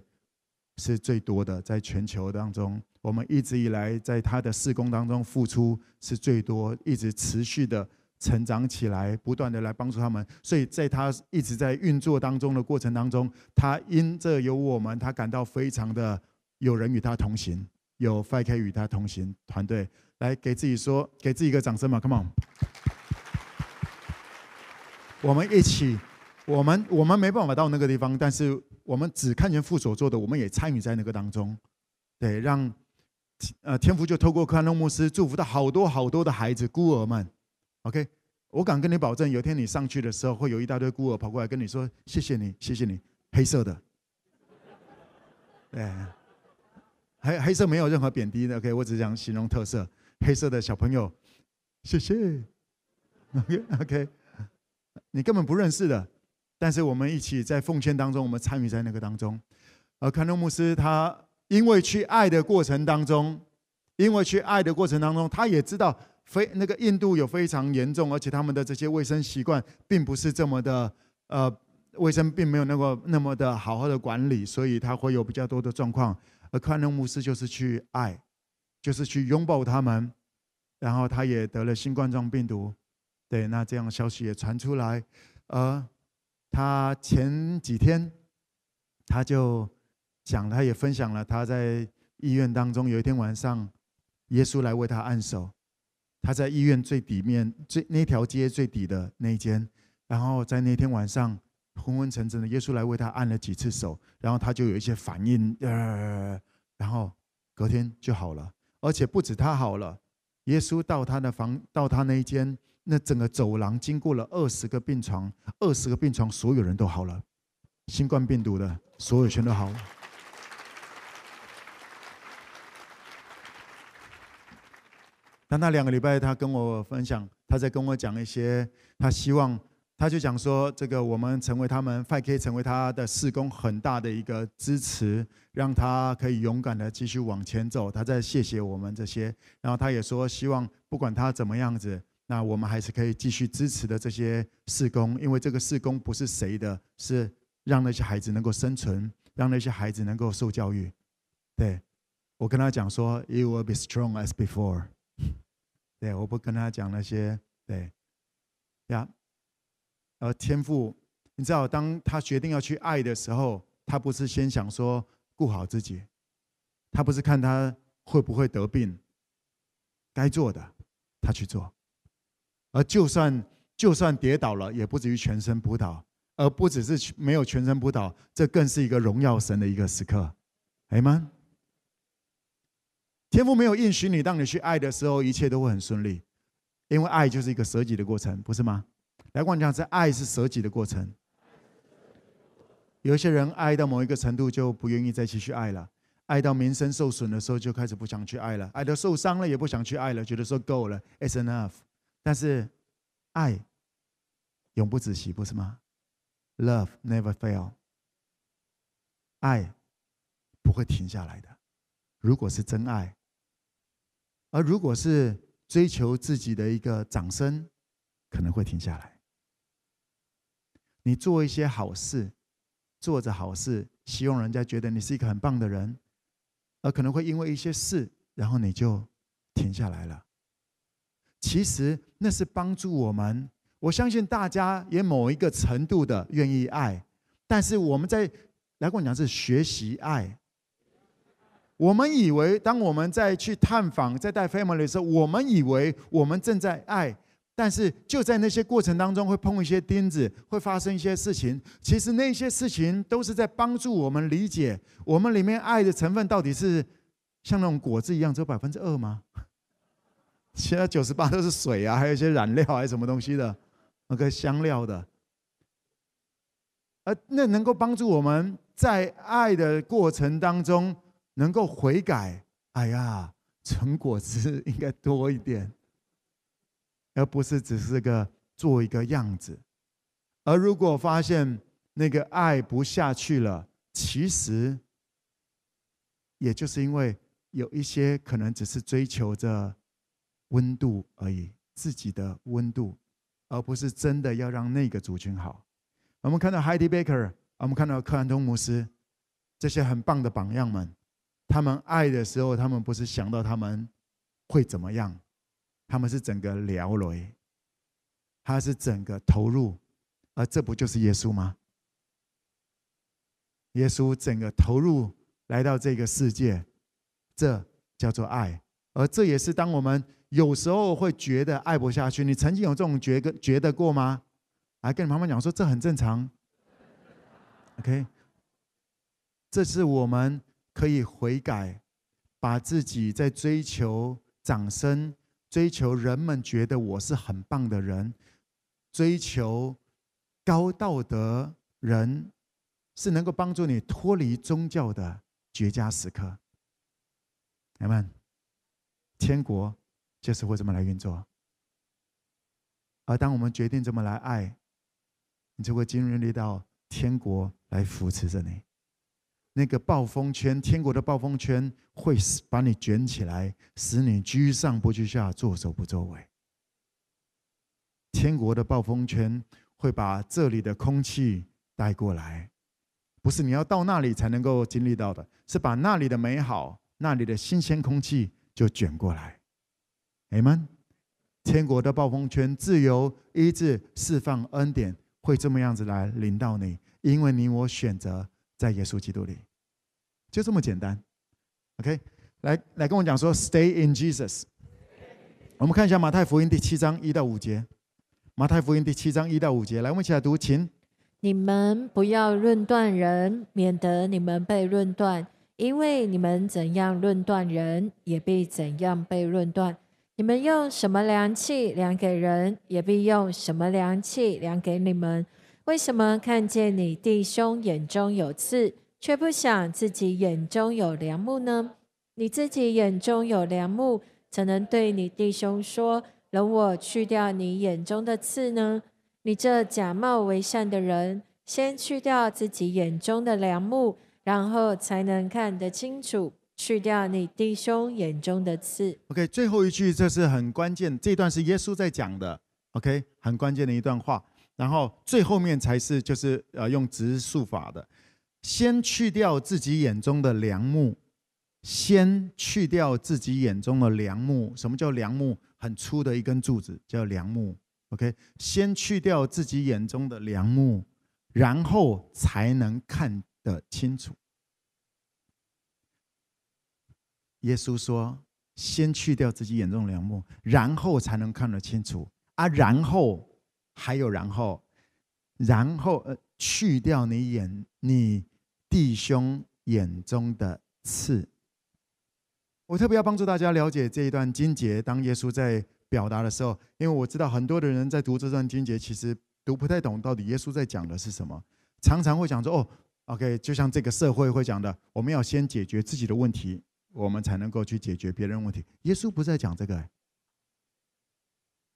是最多的，在全球当中，我们一直以来在他的施工当中付出是最多，一直持续的。成长起来，不断的来帮助他们，所以在他一直在运作当中的过程当中，他因这有我们，他感到非常的有人与他同行，有 5K 与他同行团队，来给自己说，给自己一个掌声嘛，Come on！我们一起，我们我们没办法到那个地方，但是我们只看见父所做的，我们也参与在那个当中，对，让呃天父就透过克安东牧师祝福到好多好多的孩子孤儿们。OK，我敢跟你保证，有一天你上去的时候，会有一大堆孤儿跑过来跟你说：“谢谢你，谢谢你。”黑色的，对，黑黑色没有任何贬低的。OK，我只想形容特色，黑色的小朋友，谢谢。OK，OK，你根本不认识的，但是我们一起在奉献当中，我们参与在那个当中。而坎诺牧师他因为去爱的过程当中，因为去爱的过程当中，他也知道。非那个印度有非常严重，而且他们的这些卫生习惯并不是这么的呃，卫生并没有那么那么的好好的管理，所以他会有比较多的状况。而克兰东牧师就是去爱，就是去拥抱他们，然后他也得了新冠状病毒。对，那这样的消息也传出来，呃，他前几天他就讲，他也分享了他在医院当中有一天晚上，耶稣来为他按手，他在医院最底面最那条街最底的那一间，然后在那天晚上昏昏沉沉的，耶稣来为他按了几次手，然后他就有一些反应，呃，然后隔天就好了，而且不止他好了，耶稣到他的房，到他那一间。那整个走廊经过了二十个病床，二十个病床所有人都好了，新冠病毒的所有全都好了。但那两个礼拜，他跟我分享，他在跟我讲一些，他希望，他就讲说，这个我们成为他们 5K 成为他的事工很大的一个支持，让他可以勇敢的继续往前走。他在谢谢我们这些，然后他也说，希望不管他怎么样子。那我们还是可以继续支持的这些事工，因为这个事工不是谁的，是让那些孩子能够生存，让那些孩子能够受教育。对，我跟他讲说，You will be strong as before。对，我不跟他讲那些，对，呀，而天赋，你知道，当他决定要去爱的时候，他不是先想说顾好自己，他不是看他会不会得病，该做的他去做。而就算就算跌倒了，也不至于全身扑倒，而不只是没有全身扑倒，这更是一个荣耀神的一个时刻，哎吗？天父没有应许你，当你去爱的时候，一切都会很顺利，因为爱就是一个舍己的过程，不是吗？来跟我讲，这爱是舍己的过程。有些人爱到某一个程度，就不愿意再继续爱了；爱到名声受损的时候，就开始不想去爱了；爱到受伤了，也不想去爱了，觉得说够了，It's enough。但是，爱永不止息，不是吗？Love never fail。爱不会停下来的。如果是真爱，而如果是追求自己的一个掌声，可能会停下来。你做一些好事，做着好事，希望人家觉得你是一个很棒的人，而可能会因为一些事，然后你就停下来了。其实那是帮助我们。我相信大家也某一个程度的愿意爱，但是我们在来跟我讲是学习爱。我们以为当我们在去探访、在带 family 的时候，我们以为我们正在爱，但是就在那些过程当中会碰一些钉子，会发生一些事情。其实那些事情都是在帮助我们理解我们里面爱的成分到底是像那种果子一样只有百分之二吗？其他九十八都是水啊，还有一些染料还是什么东西的，那个香料的。而那能够帮助我们在爱的过程当中能够悔改，哎呀，成果子应该多一点，而不是只是个做一个样子。而如果发现那个爱不下去了，其实也就是因为有一些可能只是追求着。温度而已，自己的温度，而不是真的要让那个族群好。我们看到 Heidi Baker，我们看到克兰东牧师，这些很棒的榜样们，他们爱的时候，他们不是想到他们会怎么样，他们是整个聊雷，他是整个投入，而这不就是耶稣吗？耶稣整个投入来到这个世界，这叫做爱，而这也是当我们。有时候会觉得爱不下去，你曾经有这种觉觉觉得过吗？来跟你妈妈讲说，这很正常。OK，这是我们可以悔改，把自己在追求掌声、追求人们觉得我是很棒的人、追求高道德人，是能够帮助你脱离宗教的绝佳时刻。来们，天国。就是会这么来运作，而当我们决定这么来爱，你就会经历到天国来扶持着你。那个暴风圈，天国的暴风圈会把你卷起来，使你居上不居下，作首不作尾。天国的暴风圈会把这里的空气带过来，不是你要到那里才能够经历到的，是把那里的美好、那里的新鲜空气就卷过来。阿门。天国的暴风圈，自由、医治、释放、恩典，会这么样子来临到你，因为你我选择。在耶稣基督里，就这么简单。OK，来来跟我讲说，Stay in Jesus。我们看一下马太福音第七章一到五节。马太福音第七章一到五节，来，我们一起来读，请。你们不要论断人，免得你们被论断。因为你们怎样论断人，也被怎样被论断。你们用什么量器量给人，也必用什么量器量给你们。为什么看见你弟兄眼中有刺，却不想自己眼中有梁木呢？你自己眼中有梁木，怎能对你弟兄说：“容我去掉你眼中的刺呢？”你这假冒为善的人，先去掉自己眼中的梁木，然后才能看得清楚，去掉你弟兄眼中的刺。OK，最后一句这是很关键，这段是耶稣在讲的。OK，很关键的一段话。然后最后面才是就是呃用直述法的，先去掉自己眼中的梁木，先去掉自己眼中的梁木。什么叫梁木？很粗的一根柱子叫梁木。OK，先去掉自己眼中的梁木，然后才能看得清楚。耶稣说：“先去掉自己眼中的梁木，然后才能看得清楚。”啊，然后。还有然后，然后呃，去掉你眼你弟兄眼中的刺。我特别要帮助大家了解这一段经节，当耶稣在表达的时候，因为我知道很多的人在读这段经节，其实读不太懂到底耶稣在讲的是什么。常常会讲说：“哦，OK，就像这个社会会讲的，我们要先解决自己的问题，我们才能够去解决别人问题。”耶稣不是在讲这个。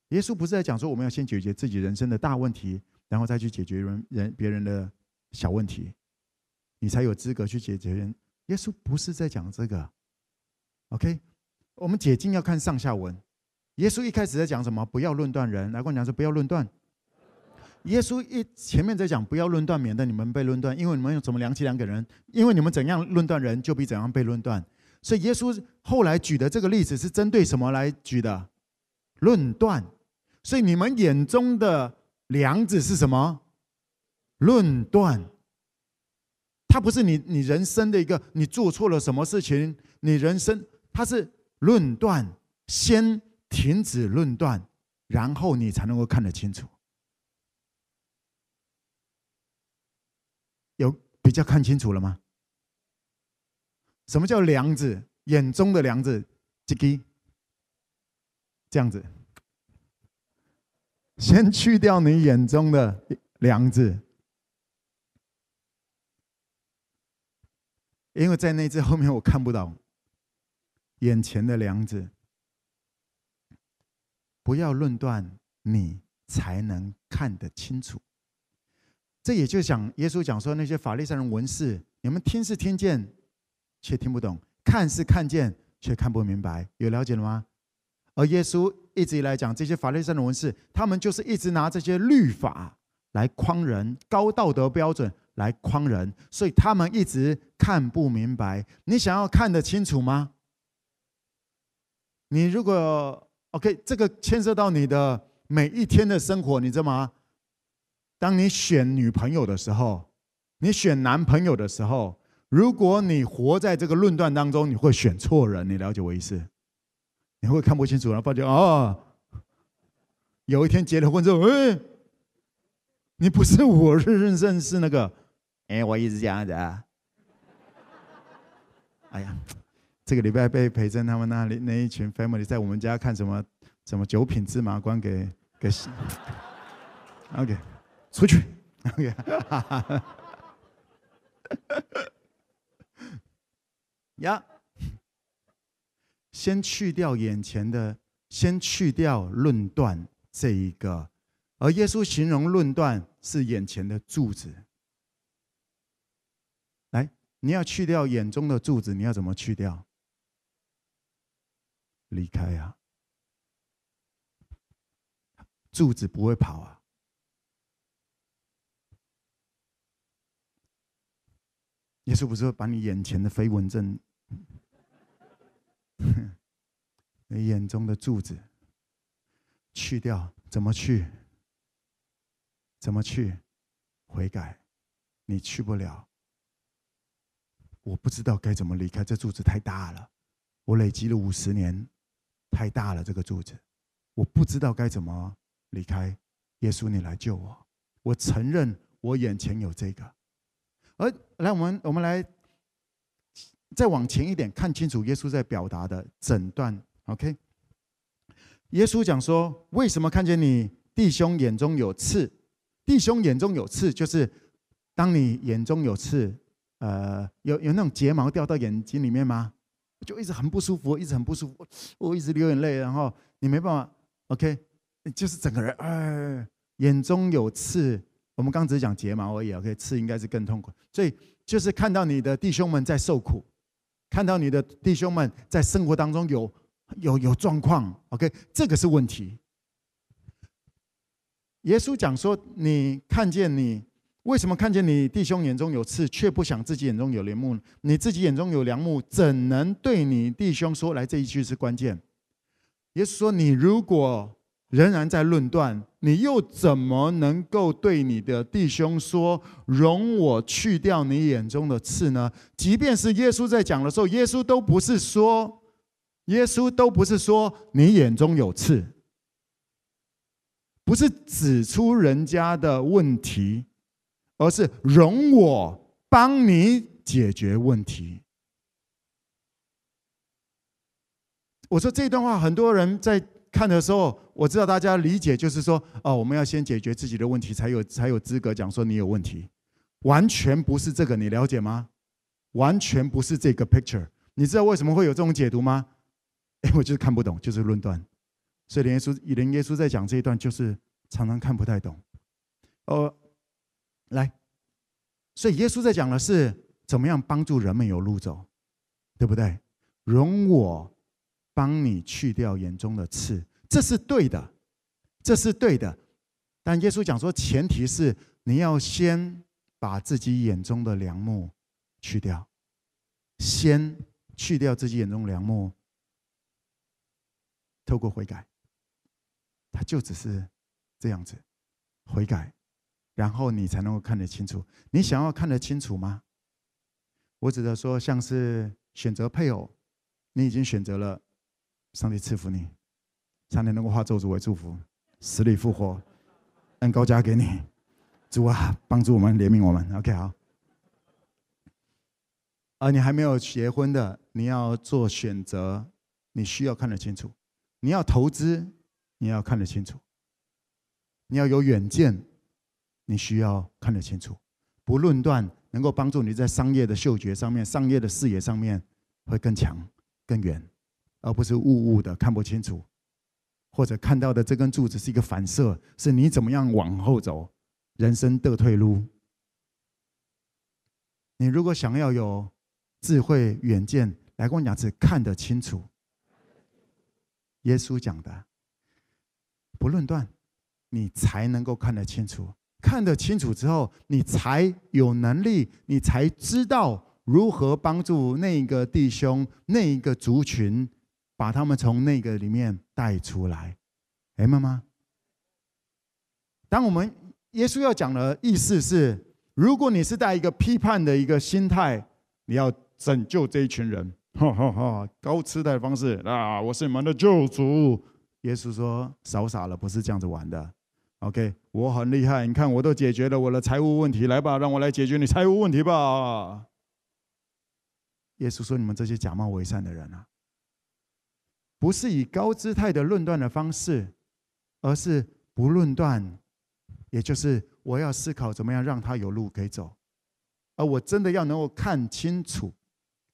耶稣不是在讲说我们要先解决自己人生的大问题，然后再去解决人人别人的小问题，你才有资格去解决人。耶稣不是在讲这个。OK，我们解经要看上下文。耶稣一开始在讲什么？不要论断人。来跟我讲说不要论断。耶稣一前面在讲不要论断，免得你们被论断，因为你们用什么量器量给人？因为你们怎样论断人，就必怎样被论断。所以耶稣后来举的这个例子是针对什么来举的？论断。所以你们眼中的梁子是什么？论断。它不是你你人生的一个，你做错了什么事情，你人生它是论断，先停止论断，然后你才能够看得清楚。有比较看清楚了吗？什么叫梁子？眼中的梁子，这个这样子。先去掉你眼中的梁子，因为在那只后面我看不到眼前的梁子。不要论断，你才能看得清楚。这也就讲耶稣讲说，那些法利赛人文士，你们听是听见，却听不懂；看是看见，却看不明白。有了解了吗？而耶稣一直以来讲，这些法律上的文士，他们就是一直拿这些律法来框人，高道德标准来框人，所以他们一直看不明白。你想要看得清楚吗？你如果 OK，这个牵涉到你的每一天的生活，你知道吗？当你选女朋友的时候，你选男朋友的时候，如果你活在这个论断当中，你会选错人。你了解我意思？你会看不清楚，然后发觉哦，有一天结了婚之后，哎，你不是我认认识那个，哎，我一直这样子啊。哎呀，这个礼拜被培珍他们那里那一群 family 在我们家看什么什么九品芝麻官给给洗，OK，出去，OK，呀。先去掉眼前的，先去掉论断这一个，而耶稣形容论断是眼前的柱子。来，你要去掉眼中的柱子，你要怎么去掉？离开啊！柱子不会跑啊！耶稣不是说把你眼前的飞蚊症，哼 你眼中的柱子去掉，怎么去？怎么去？悔改，你去不了。我不知道该怎么离开，这柱子太大了，我累积了五十年，太大了这个柱子，我不知道该怎么离开。耶稣，你来救我！我承认我眼前有这个。而来，我们我们来再往前一点，看清楚耶稣在表达的诊断。OK，耶稣讲说，为什么看见你弟兄眼中有刺？弟兄眼中有刺，就是当你眼中有刺，呃，有有那种睫毛掉到眼睛里面吗？就一直很不舒服，一直很不舒服，我一直流眼泪，然后你没办法。OK，就是整个人，哎，眼中有刺。我们刚只讲睫毛而已，OK，刺应该是更痛苦。所以就是看到你的弟兄们在受苦，看到你的弟兄们在生活当中有有有状况，OK，这个是问题。耶稣讲说：“你看见你为什么看见你弟兄眼中有刺，却不想自己眼中有梁木？你自己眼中有梁木，怎能对你弟兄说？来，这一句是关键。耶稣说：你如果……”仍然在论断，你又怎么能够对你的弟兄说：“容我去掉你眼中的刺呢？”即便是耶稣在讲的时候，耶稣都不是说，耶稣都不是说你眼中有刺，不是指出人家的问题，而是容我帮你解决问题。我说这段话，很多人在。看的时候，我知道大家理解就是说，哦，我们要先解决自己的问题，才有才有资格讲说你有问题。完全不是这个，你了解吗？完全不是这个 picture。你知道为什么会有这种解读吗？哎，我就是看不懂，就是论断。所以连耶稣，连耶稣在讲这一段，就是常常看不太懂。哦，来，所以耶稣在讲的是怎么样帮助人们有路走，对不对？容我。帮你去掉眼中的刺，这是对的，这是对的。但耶稣讲说，前提是你要先把自己眼中的梁木去掉，先去掉自己眼中的梁木，透过悔改，他就只是这样子悔改，然后你才能够看得清楚。你想要看得清楚吗？我指的说，像是选择配偶，你已经选择了。上帝赐福你，上帝能够化咒诅为祝福，死里复活，恩膏加给你，主啊，帮助我们，怜悯我们。OK，好。而你还没有结婚的，你要做选择，你需要看得清楚；你要投资，你要看得清楚；你要有远见，你需要看得清楚。不论断，能够帮助你在商业的嗅觉上面、商业的视野上面会更强、更远。而不是雾雾的看不清楚，或者看到的这根柱子是一个反射，是你怎么样往后走，人生的退路。你如果想要有智慧远见，来跟我讲是看得清楚。耶稣讲的，不论断，你才能够看得清楚。看得清楚之后，你才有能力，你才知道如何帮助那个弟兄、那一个族群。把他们从那个里面带出来，哎，妈妈。当我们耶稣要讲的意思是，如果你是带一个批判的一个心态，你要拯救这一群人，哈哈哈，高姿态的方式啊，我是你们的救主。耶稣说：少傻了，不是这样子玩的。OK，我很厉害，你看我都解决了我的财务问题，来吧，让我来解决你财务问题吧。耶稣说：你们这些假冒伪善的人啊！不是以高姿态的论断的方式，而是不论断，也就是我要思考怎么样让他有路可以走，而我真的要能够看清楚、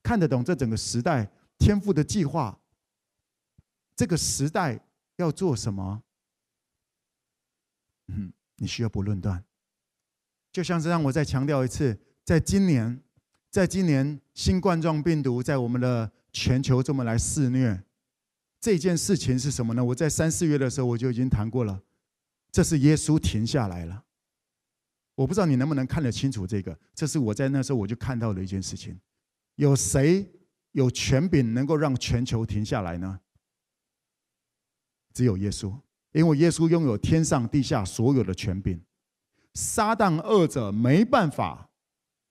看得懂这整个时代天父的计划，这个时代要做什么？嗯，你需要不论断。就像是让我再强调一次，在今年在今年新冠状病毒在我们的全球这么来肆虐，这件事情是什么呢？我在三四月的时候我就已经谈过了，这是耶稣停下来了。我不知道你能不能看得清楚这个，这是我在那时候我就看到的一件事情。有谁有权柄能够让全球停下来呢？只有耶稣，因为耶稣拥有天上地下所有的权柄。撒旦恶者没办法，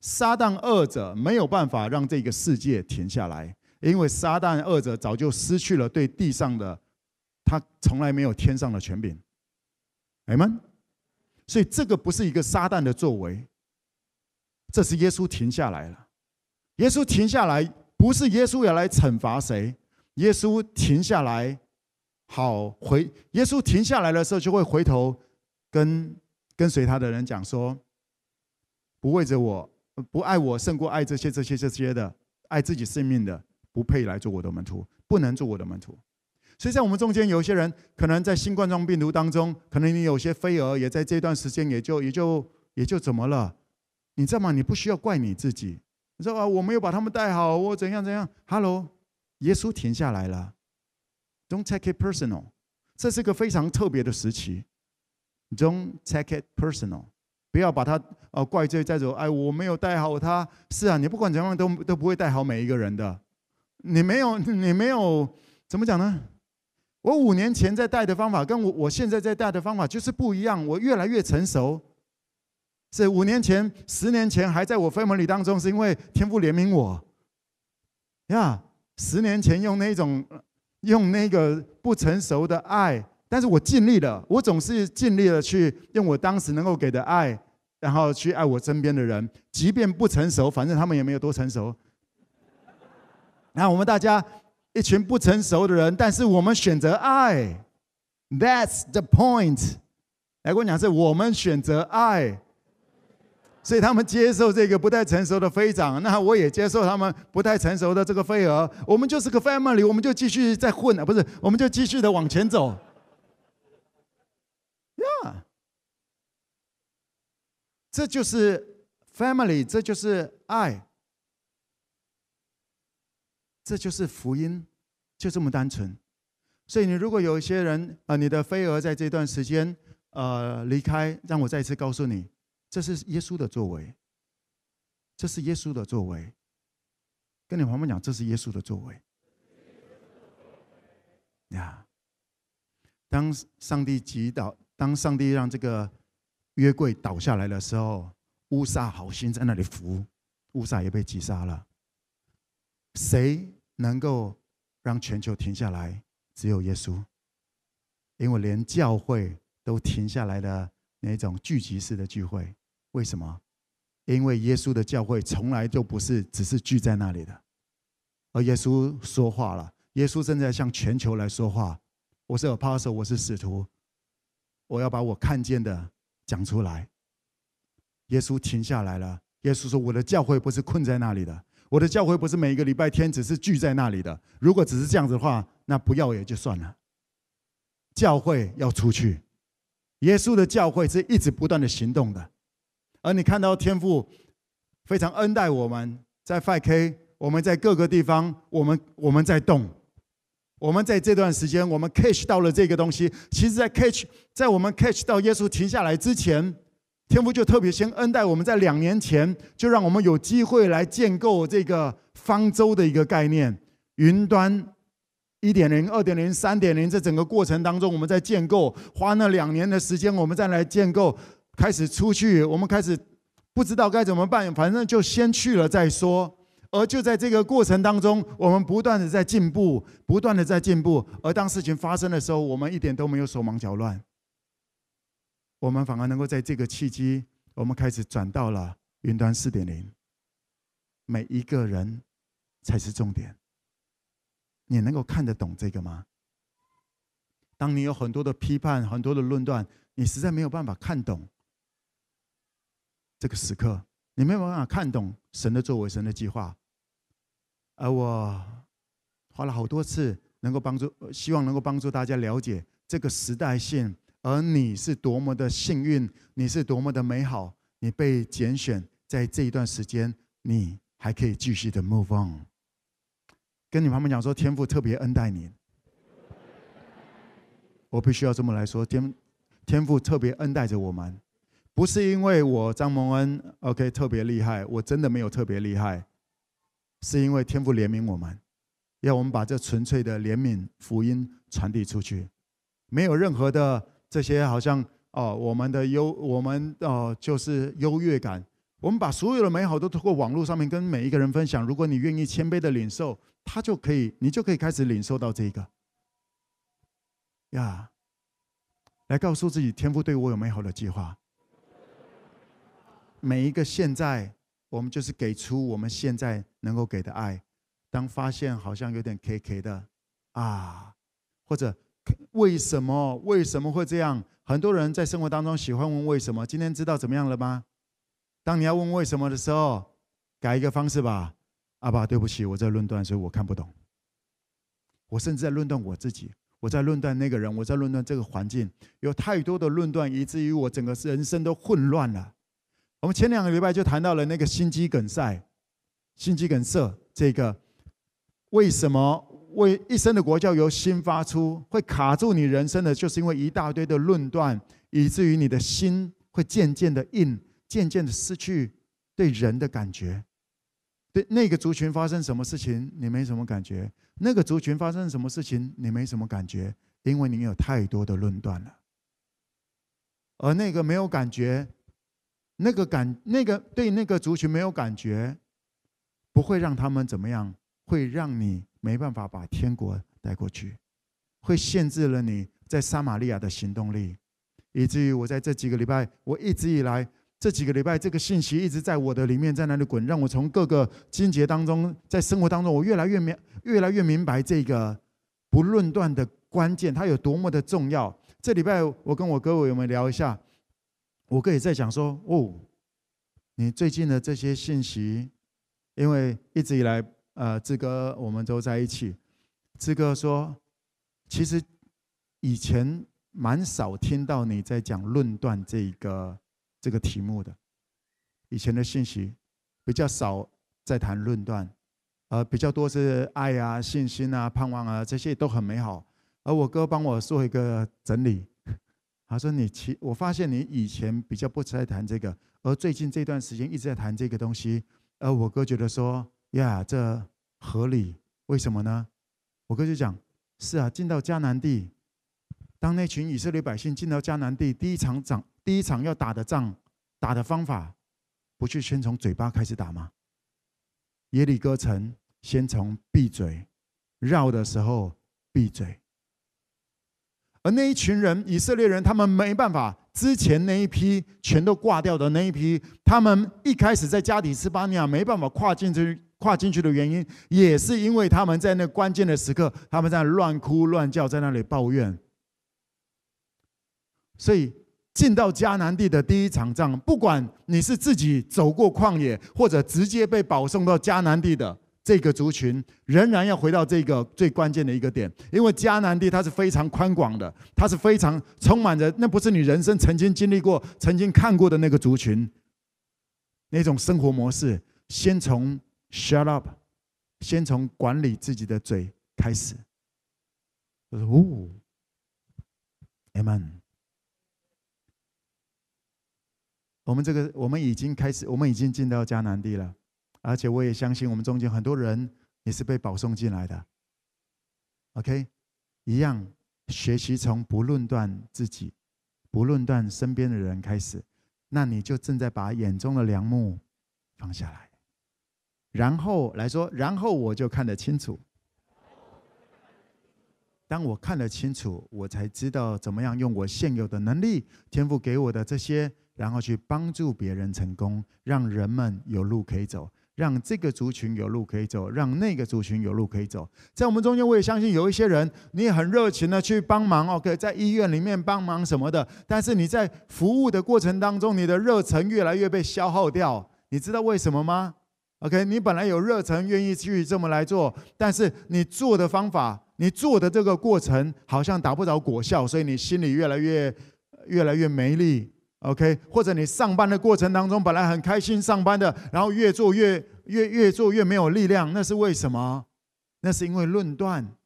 撒旦恶者没有办法让这个世界停下来，因为撒旦二者早就失去了对地上的，他从来没有天上的权柄。阿们。所以这个不是一个撒旦的作为，这是耶稣停下来了。耶稣停下来，不是耶稣要来惩罚谁，耶稣停下来，好回。耶稣停下来的时候，就会回头跟跟随他的人讲说：不为着我，不爱我胜过爱这些、这些、这些的，爱自己生命的，不配来做我的门徒，不能做我的门徒。所以在我们中间有些人，可能在新冠状病毒当中，可能你有些飞蛾也在这段时间也就也就也就怎么了？你知道吗？你不需要怪你自己，你知道吧？我没有把他们带好，我怎样怎样？Hello，耶稣停下来了，Don't take it personal，这是个非常特别的时期，Don't take it personal，不要把他呃怪罪在走。哎，我没有带好他，是啊，你不管怎样都都不会带好每一个人的，你没有你没有怎么讲呢？我五年前在带的方法，跟我我现在在带的方法就是不一样。我越来越成熟。是五年前、十年前还在我 family 当中，是因为天父怜悯我。呀，十年前用那种用那个不成熟的爱，但是我尽力了，我总是尽力了去用我当时能够给的爱，然后去爱我身边的人，即便不成熟，反正他们也没有多成熟。那我们大家。一群不成熟的人，但是我们选择爱，That's the point。来跟我讲，是我们选择爱，所以他们接受这个不太成熟的飞长，那我也接受他们不太成熟的这个飞蛾。我们就是个 family，我们就继续在混啊，不是，我们就继续的往前走。Yeah，这就是 family，这就是爱。这就是福音，就这么单纯。所以你如果有一些人啊，你的飞蛾在这段时间呃离开，让我再次告诉你，这是耶稣的作为，这是耶稣的作为。跟你旁边讲，这是耶稣的作为。呀，当上帝击倒，当上帝让这个约柜倒下来的时候，乌撒好心在那里扶，乌撒也被击杀了。谁能够让全球停下来？只有耶稣，因为连教会都停下来的那种聚集式的聚会，为什么？因为耶稣的教会从来就不是只是聚在那里的，而耶稣说话了，耶稣正在向全球来说话。我是 apostle，我是使徒，我要把我看见的讲出来。耶稣停下来了，耶稣说：“我的教会不是困在那里的。”我的教会不是每一个礼拜天只是聚在那里的。如果只是这样子的话，那不要也就算了。教会要出去，耶稣的教会是一直不断的行动的。而你看到天父非常恩待我们，在 5K，我们在各个地方，我们我们在动。我们在这段时间，我们 catch 到了这个东西。其实，在 catch，在我们 catch 到耶稣停下来之前。天父就特别先恩待我们，在两年前就让我们有机会来建构这个方舟的一个概念，云端一点零、二点零、三点零，这整个过程当中，我们在建构，花那两年的时间，我们再来建构，开始出去，我们开始不知道该怎么办，反正就先去了再说。而就在这个过程当中，我们不断的在进步，不断的在进步。而当事情发生的时候，我们一点都没有手忙脚乱。我们反而能够在这个契机，我们开始转到了云端四点零。每一个人才是重点。你能够看得懂这个吗？当你有很多的批判、很多的论断，你实在没有办法看懂这个时刻，你没有办法看懂神的作为、神的计划。而我花了好多次，能够帮助，希望能够帮助大家了解这个时代性。而你是多么的幸运，你是多么的美好，你被拣选在这一段时间，你还可以继续的 move on。跟你旁边讲说，天父特别恩待你。我必须要这么来说，天天父特别恩待着我们，不是因为我张蒙恩 OK 特别厉害，我真的没有特别厉害，是因为天父怜悯我们，要我们把这纯粹的怜悯福音传递出去，没有任何的这些好像哦，我们的优我们哦就是优越感，我们把所有的美好都通过网络上面跟每一个人分享，如果你愿意谦卑的领受，他就可以，你就可以开始领受到这个。呀来告诉自己，天父对我有美好的计划。每一个现在，我们就是给出我们现在能够给的爱。当发现好像有点 K K 的啊，或者为什么为什么会这样？很多人在生活当中喜欢问为什么。今天知道怎么样了吗？当你要问为什么的时候，改一个方式吧。阿爸，对不起，我在论断，所以我看不懂。我甚至在论断我自己。我在论断那个人，我在论断这个环境，有太多的论断，以至于我整个人生都混乱了。我们前两个礼拜就谈到了那个心肌梗塞，心肌梗塞这个为什么为一生的国教由心发出会卡住你人生的，就是因为一大堆的论断，以至于你的心会渐渐的硬，渐渐的失去对人的感觉。对那个族群发生什么事情，你没什么感觉；那个族群发生什么事情，你没什么感觉，因为你有太多的论断了。而那个没有感觉，那个感，那个对那个族群没有感觉，不会让他们怎么样，会让你没办法把天国带过去，会限制了你在撒玛利亚的行动力，以至于我在这几个礼拜，我一直以来。这几个礼拜，这个信息一直在我的里面，在那里滚，让我从各个经节当中，在生活当中，我越来越明，越来越明白这个不论断的关键，它有多么的重要。这礼拜我跟我哥我们聊一下，我哥也在讲说，哦，你最近的这些信息，因为一直以来，呃，志哥我们都在一起，志哥说，其实以前蛮少听到你在讲论断这个。这个题目的以前的信息比较少在谈论断，呃，比较多是爱啊、信心啊、盼望啊，这些都很美好。而我哥帮我做一个整理，他说：“你其我发现你以前比较不在谈这个，而最近这段时间一直在谈这个东西。”而我哥觉得说：“呀，这合理，为什么呢？”我哥就讲：“是啊，进到迦南地，当那群以色列百姓进到迦南地，第一场仗。”第一场要打的仗，打的方法，不去先从嘴巴开始打吗？耶利哥城先从闭嘴，绕的时候闭嘴。而那一群人，以色列人，他们没办法。之前那一批全都挂掉的那一批，他们一开始在加底斯巴尼亚没办法跨进去，跨进去的原因，也是因为他们在那关键的时刻，他们在乱哭乱叫，在那里抱怨。所以。进到迦南地的第一场仗，不管你是自己走过旷野，或者直接被保送到迦南地的这个族群，仍然要回到这个最关键的一个点，因为迦南地它是非常宽广的，它是非常充满着，那不是你人生曾经经历过、曾经看过的那个族群，那种生活模式。先从 shut up，先从管理自己的嘴开始。我说哦，Amen。我们这个，我们已经开始，我们已经进到迦南地了，而且我也相信，我们中间很多人也是被保送进来的。OK，一样学习从不论断自己、不论断身边的人开始，那你就正在把眼中的梁木放下来，然后来说，然后我就看得清楚。当我看得清楚，我才知道怎么样用我现有的能力、天赋给我的这些。然后去帮助别人成功，让人们有路可以走，让这个族群有路可以走，让那个族群有路可以走。在我们中间，我也相信有一些人，你很热情的去帮忙，OK，在医院里面帮忙什么的。但是你在服务的过程当中，你的热忱越来越被消耗掉。你知道为什么吗？OK，你本来有热忱，愿意去这么来做，但是你做的方法，你做的这个过程好像达不到果效，所以你心里越来越越来越没力。OK，或者你上班的过程当中本来很开心上班的，然后越做越越越做越没有力量，那是为什么？那是因为论断，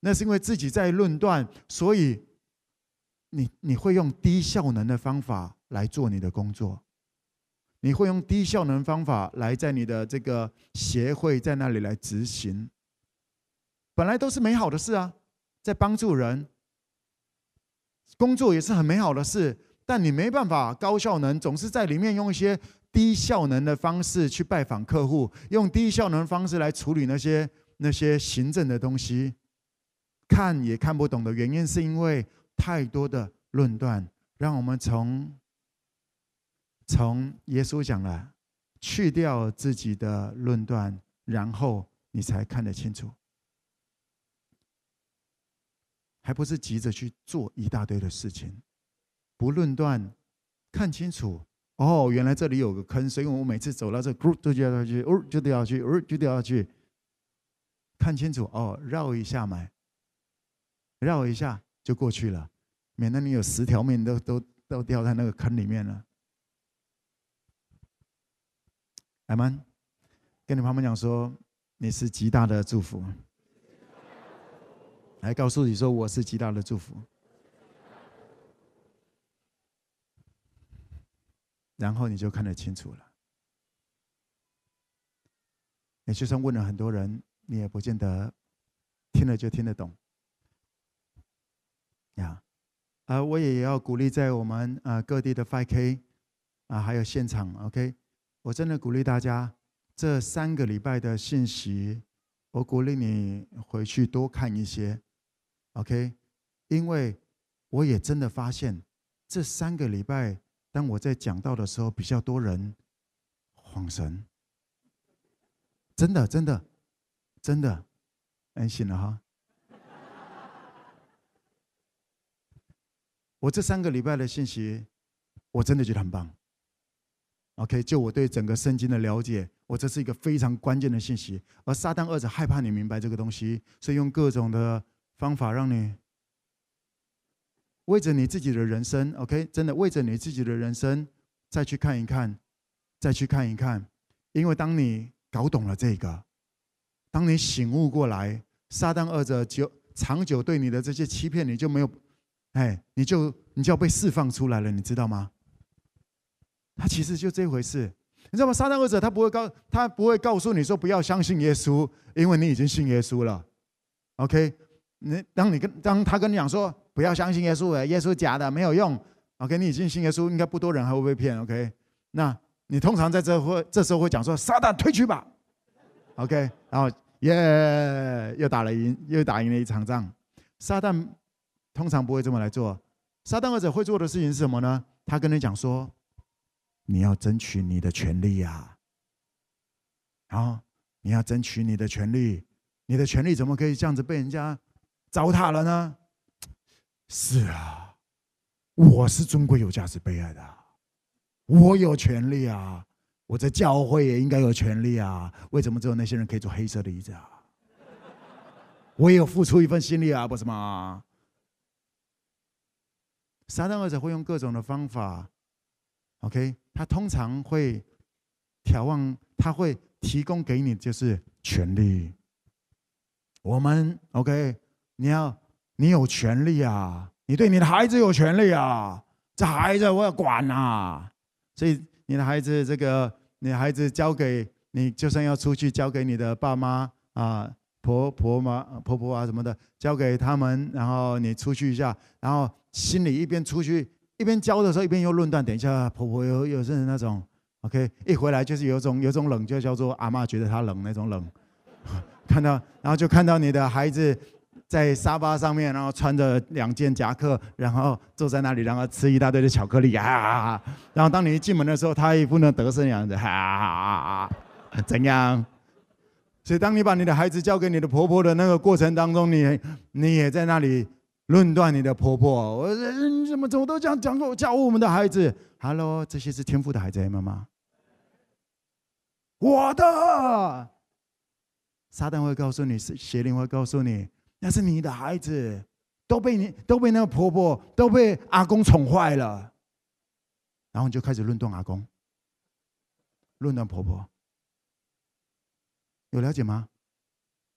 那是因为自己在论断，所以你你会用低效能的方法来做你的工作，你会用低效能方法来在你的这个协会在那里来执行，本来都是美好的事啊，在帮助人，工作也是很美好的事。但你没办法高效能，总是在里面用一些低效能的方式去拜访客户，用低效能方式来处理那些那些行政的东西，看也看不懂的原因，是因为太多的论断，让我们从从耶稣讲了，去掉自己的论断，然后你才看得清楚，还不是急着去做一大堆的事情。不论断，看清楚哦，原来这里有个坑，所以我每次走到这，group 就掉下去，哦就掉下去，哦就掉下去。看清楚哦，绕一下嘛，绕一下就过去了，免得你有十条命都都都掉在那个坑里面了。阿们，跟你旁边讲说，你是极大的祝福，来告诉你说，我是极大的祝福。然后你就看得清楚了。你就算问了很多人，你也不见得听了就听得懂。呀，啊，我也要鼓励在我们啊各地的 5K 啊，还有现场，OK，我真的鼓励大家这三个礼拜的信息，我鼓励你回去多看一些，OK，因为我也真的发现这三个礼拜。当我在讲到的时候，比较多人恍神，真的，真的，真的，安心了哈。我这三个礼拜的信息，我真的觉得很棒。OK，就我对整个圣经的了解，我这是一个非常关键的信息。而撒旦二者害怕你明白这个东西，所以用各种的方法让你。为着你自己的人生，OK，真的为着你自己的人生，再去看一看，再去看一看。因为当你搞懂了这个，当你醒悟过来，撒旦二者就长久对你的这些欺骗，你就没有，哎，你就你就要被释放出来了，你知道吗？他其实就这回事，你知道吗？撒旦二者他不会告，他不会告诉你说不要相信耶稣，因为你已经信耶稣了，OK。你当你跟当他跟你讲说不要相信耶稣，耶稣假的没有用。OK，你已经信耶稣，应该不多人还会被骗。OK，那你通常在这会这时候会讲说撒旦退去吧。OK，然后耶又打了赢又打赢了一场仗。撒旦通常不会这么来做。撒旦二者会做的事情是什么呢？他跟你讲说你要争取你的权利呀，啊你要争取你的权利，你的权利怎么可以这样子被人家？糟蹋了呢？是啊，我是尊贵有价值被爱的，我有权利啊，我在教会也应该有权利啊。为什么只有那些人可以坐黑色的椅子啊？我也有付出一份心力啊，不是吗？撒旦二者会用各种的方法，OK，他通常会眺望，他会提供给你就是权利。我们 OK。你要，你有权利啊！你对你的孩子有权利啊！这孩子我要管啊！所以你的孩子，这个你孩子交给你，就算要出去，交给你的爸妈啊、婆婆妈、婆婆啊什么的，交给他们，然后你出去一下，然后心里一边出去一边教的时候，一边又论断。等一下，婆婆有有是那种，OK，一回来就是有种有种冷，就叫做阿嬷觉得她冷那种冷。看到，然后就看到你的孩子。在沙发上面，然后穿着两件夹克，然后坐在那里，然后吃一大堆的巧克力啊！然后当你一进门的时候，他也不能得胜样子，哈，怎样？所以当你把你的孩子交给你的婆婆的那个过程当中，你你也在那里论断你的婆婆。我你怎么怎么都这样讲过教我们的孩子？Hello，这些是天赋的孩子，妈妈。我的撒旦会告诉你，是邪灵会告诉你。那是你的孩子，都被你都被那个婆婆都被阿公宠坏了。然后你就开始论断阿公，论断婆婆，有了解吗？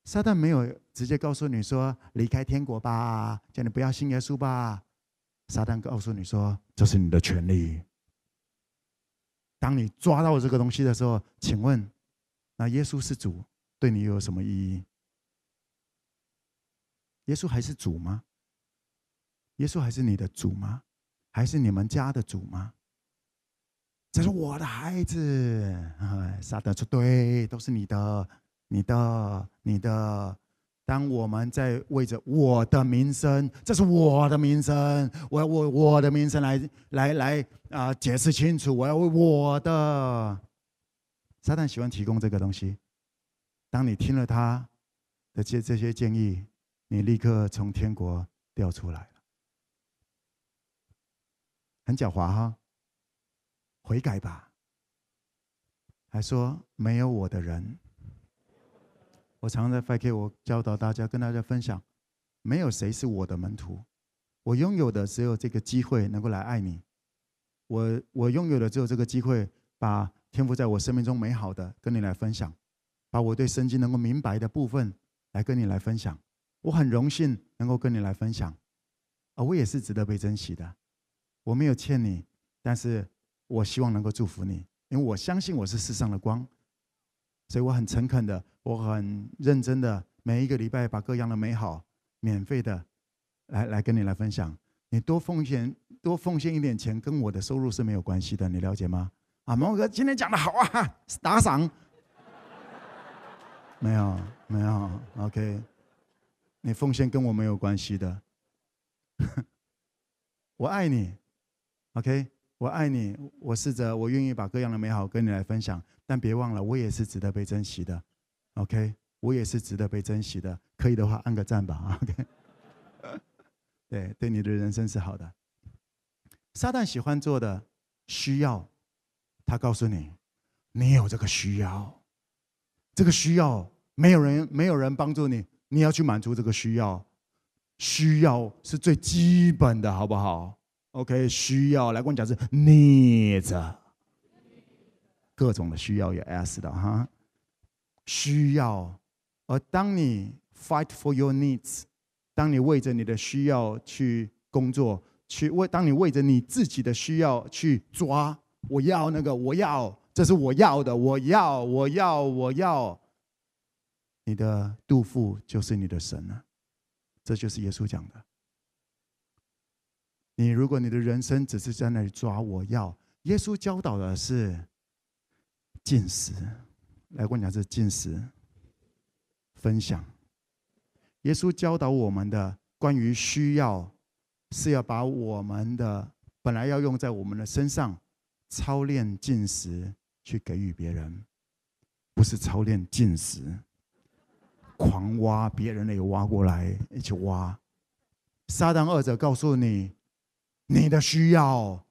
撒旦没有直接告诉你说离开天国吧，叫你不要信耶稣吧。撒旦告诉你说这是你的权利。当你抓到这个东西的时候，请问，那耶稣是主，对你又有什么意义？耶稣还是主吗？耶稣还是你的主吗？还是你们家的主吗？这是我的孩子，撒旦说对，都是你的。你的，你的，当我们在为着我的名声，这是我的名声，我要为我的名声来来来啊、解释清楚，我要为我的。撒旦喜欢提供这个东西。当你听了他的这这些建议，你立刻从天国掉出来了，很狡猾哈。悔改吧，还说没有我的人。我常常在 5K，我教导大家，跟大家分享，没有谁是我的门徒，我拥有的只有这个机会能够来爱你，我我拥有的只有这个机会，把天赋在我生命中美好的跟你来分享，把我对圣经能够明白的部分来跟你来分享，我很荣幸能够跟你来分享，啊，我也是值得被珍惜的，我没有欠你，但是我希望能够祝福你，因为我相信我是世上的光。所以我很诚恳的，我很认真的，每一个礼拜把各样的美好免费的来来跟你来分享。你多奉献多奉献一点钱，跟我的收入是没有关系的，你了解吗？啊，毛哥今天讲的好啊，打赏。没有没有，OK，你奉献跟我没有关系的。我爱你，OK。我爱你，我试着，我愿意把各样的美好跟你来分享，但别忘了，我也是值得被珍惜的，OK？我也是值得被珍惜的，可以的话按个赞吧，OK？对，对你的人生是好的。撒旦喜欢做的需要，他告诉你，你有这个需要，这个需要没有人没有人帮助你，你要去满足这个需要，需要是最基本的，好不好？OK，需要来跟我讲是 needs，各种的需要有 S 的哈，需要。而当你 fight for your needs，当你为着你的需要去工作，去为当你为着你自己的需要去抓，我要那个，我要，这是我要的，我要，我要，我要。你的杜甫就是你的神了，这就是耶稣讲的。你如果你的人生只是在那里抓，我要耶稣教导的是进食，来跟我讲是进食分享。耶稣教导我们的关于需要，是要把我们的本来要用在我们的身上，操练进食去给予别人，不是操练进食，狂挖别人的也挖过来一起挖。撒旦二者告诉你。你的需要，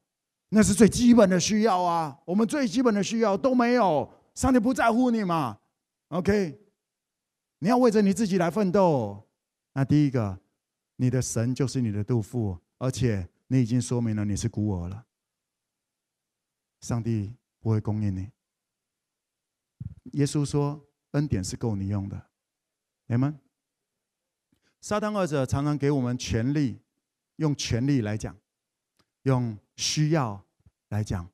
那是最基本的需要啊！我们最基本的需要都没有，上帝不在乎你嘛？OK，你要为着你自己来奋斗。那第一个，你的神就是你的肚腹，而且你已经说明了你是孤儿了，上帝不会供应你。耶稣说，恩典是够你用的，你们，撒旦二者常常给我们权力，用权力来讲。用需要来讲，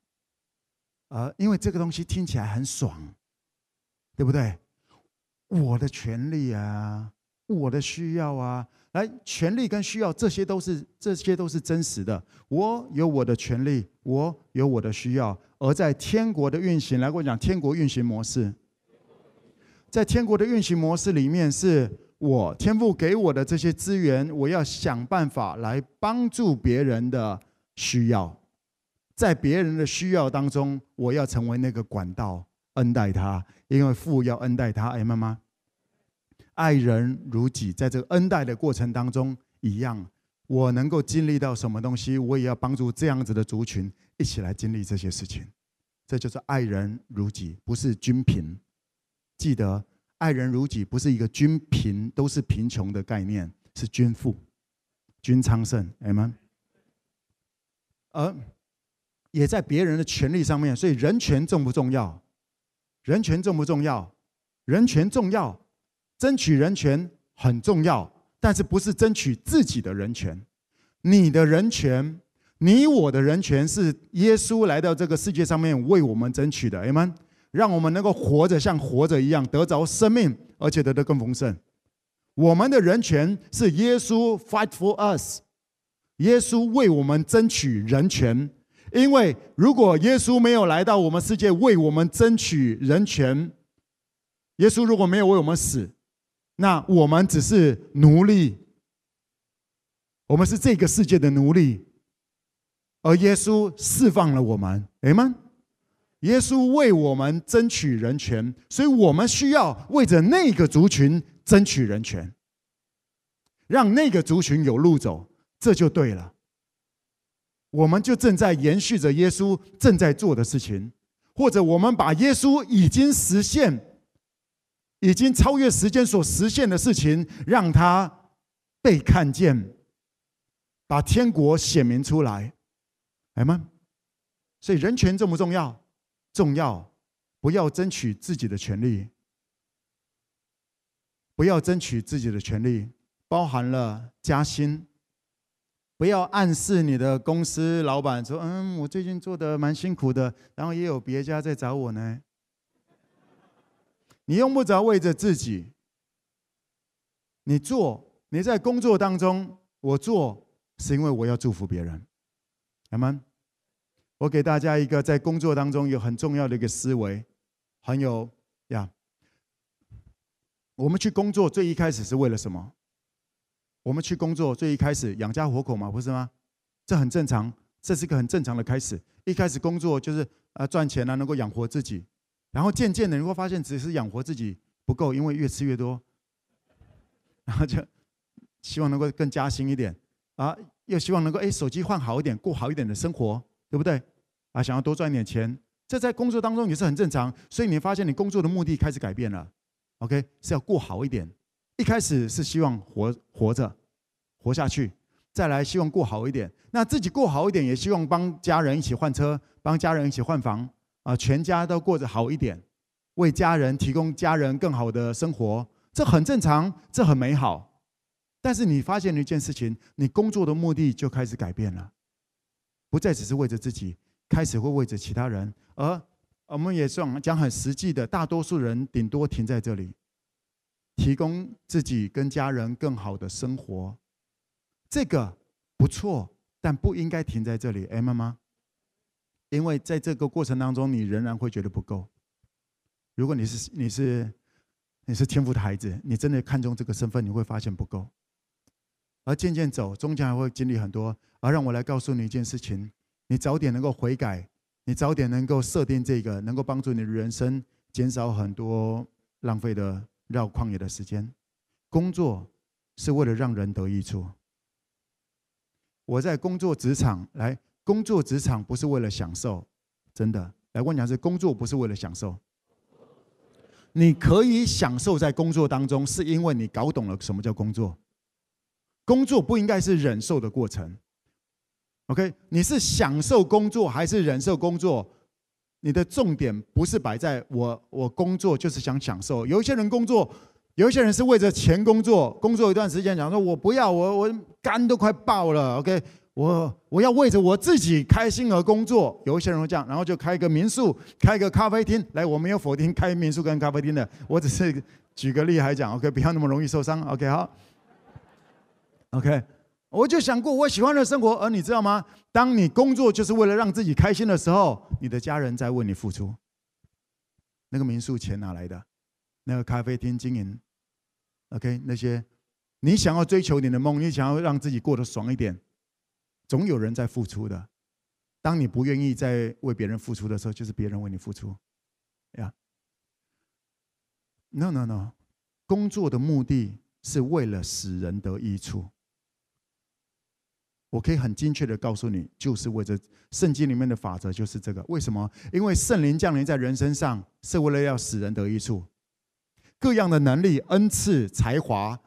呃，因为这个东西听起来很爽，对不对？我的权利啊，我的需要啊，来，权利跟需要这些都是这些都是真实的。我有我的权利，我有我的需要，而在天国的运行，来跟我讲天国运行模式，在天国的运行模式里面，是我天父给我的这些资源，我要想办法来帮助别人的。需要，在别人的需要当中，我要成为那个管道，恩待他，因为父要恩待他。哎，妈妈，爱人如己，在这个恩待的过程当中一样，我能够经历到什么东西，我也要帮助这样子的族群一起来经历这些事情。这就是爱人如己，不是均贫。记得，爱人如己不是一个均贫都是贫穷的概念，是均富、均昌盛。哎妈。而也在别人的权利上面。所以人权重不重要？人权重不重要？人权重要，争取人权很重要，但是不是争取自己的人权？你的人权，你我的人权是耶稣来到这个世界上面为我们争取的，Amen。让我们能够活着像活着一样，得着生命，而且得得更丰盛。我们的人权是耶稣 fight for us，耶稣为我们争取人权。因为如果耶稣没有来到我们世界为我们争取人权，耶稣如果没有为我们死，那我们只是奴隶，我们是这个世界的奴隶，而耶稣释放了我们，哎吗？耶稣为我们争取人权，所以我们需要为着那个族群争取人权，让那个族群有路走，这就对了。我们就正在延续着耶稣正在做的事情，或者我们把耶稣已经实现。已经超越时间所实现的事情，让他被看见，把天国显明出来，来吗？所以人权重不重要？重要。不要争取自己的权利，不要争取自己的权利，包含了加薪。不要暗示你的公司老板说：“嗯，我最近做的蛮辛苦的，然后也有别家在找我呢。”你用不着为着自己，你做，你在工作当中，我做是因为我要祝福别人，好吗？我给大家一个在工作当中有很重要的一个思维，很有呀。我们去工作最一开始是为了什么？我们去工作最一开始养家活口嘛，不是吗？这很正常，这是一个很正常的开始。一开始工作就是啊赚钱啊，能够养活自己。然后渐渐的，你会发现只是养活自己不够，因为越吃越多，然后就希望能够更加薪一点啊，又希望能够哎手机换好一点，过好一点的生活，对不对？啊，想要多赚一点钱，这在工作当中也是很正常。所以你发现你工作的目的开始改变了，OK，是要过好一点。一开始是希望活活着活下去，再来希望过好一点。那自己过好一点，也希望帮家人一起换车，帮家人一起换房。啊，全家都过得好一点，为家人提供家人更好的生活，这很正常，这很美好。但是你发现了一件事情，你工作的目的就开始改变了，不再只是为着自己，开始会为着其他人。而我们也算讲很实际的，大多数人顶多停在这里，提供自己跟家人更好的生活，这个不错，但不应该停在这里。哎，妈妈。因为在这个过程当中，你仍然会觉得不够。如果你是你是你是天赋的孩子，你真的看重这个身份，你会发现不够。而渐渐走，中间还会经历很多。而让我来告诉你一件事情：你早点能够悔改，你早点能够设定这个，能够帮助你的人生减少很多浪费的绕旷野的时间。工作是为了让人得益处。我在工作职场来。工作职场不是为了享受，真的。来，我讲是工作不是为了享受。你可以享受在工作当中，是因为你搞懂了什么叫工作。工作不应该是忍受的过程。OK，你是享受工作还是忍受工作？你的重点不是摆在我，我工作就是想享受。有一些人工作，有一些人是为着钱工作，工作一段时间，讲说我不要，我我肝都快爆了。OK。我我要为着我自己开心而工作，有一些人会这样，然后就开一个民宿，开一个咖啡厅。来，我没有否定开民宿跟咖啡厅的，我只是举个例来讲，OK，不要那么容易受伤，OK，好，OK，我就想过我喜欢的生活，而你知道吗？当你工作就是为了让自己开心的时候，你的家人在为你付出。那个民宿钱哪来的？那个咖啡厅经营，OK，那些你想要追求你的梦，你想要让自己过得爽一点。总有人在付出的。当你不愿意再为别人付出的时候，就是别人为你付出。呀，No No No，工作的目的是为了使人得益处。我可以很精确的告诉你，就是为着圣经里面的法则就是这个。为什么？因为圣灵降临在人身上，是为了要使人得益处。各样的能力、恩赐、才华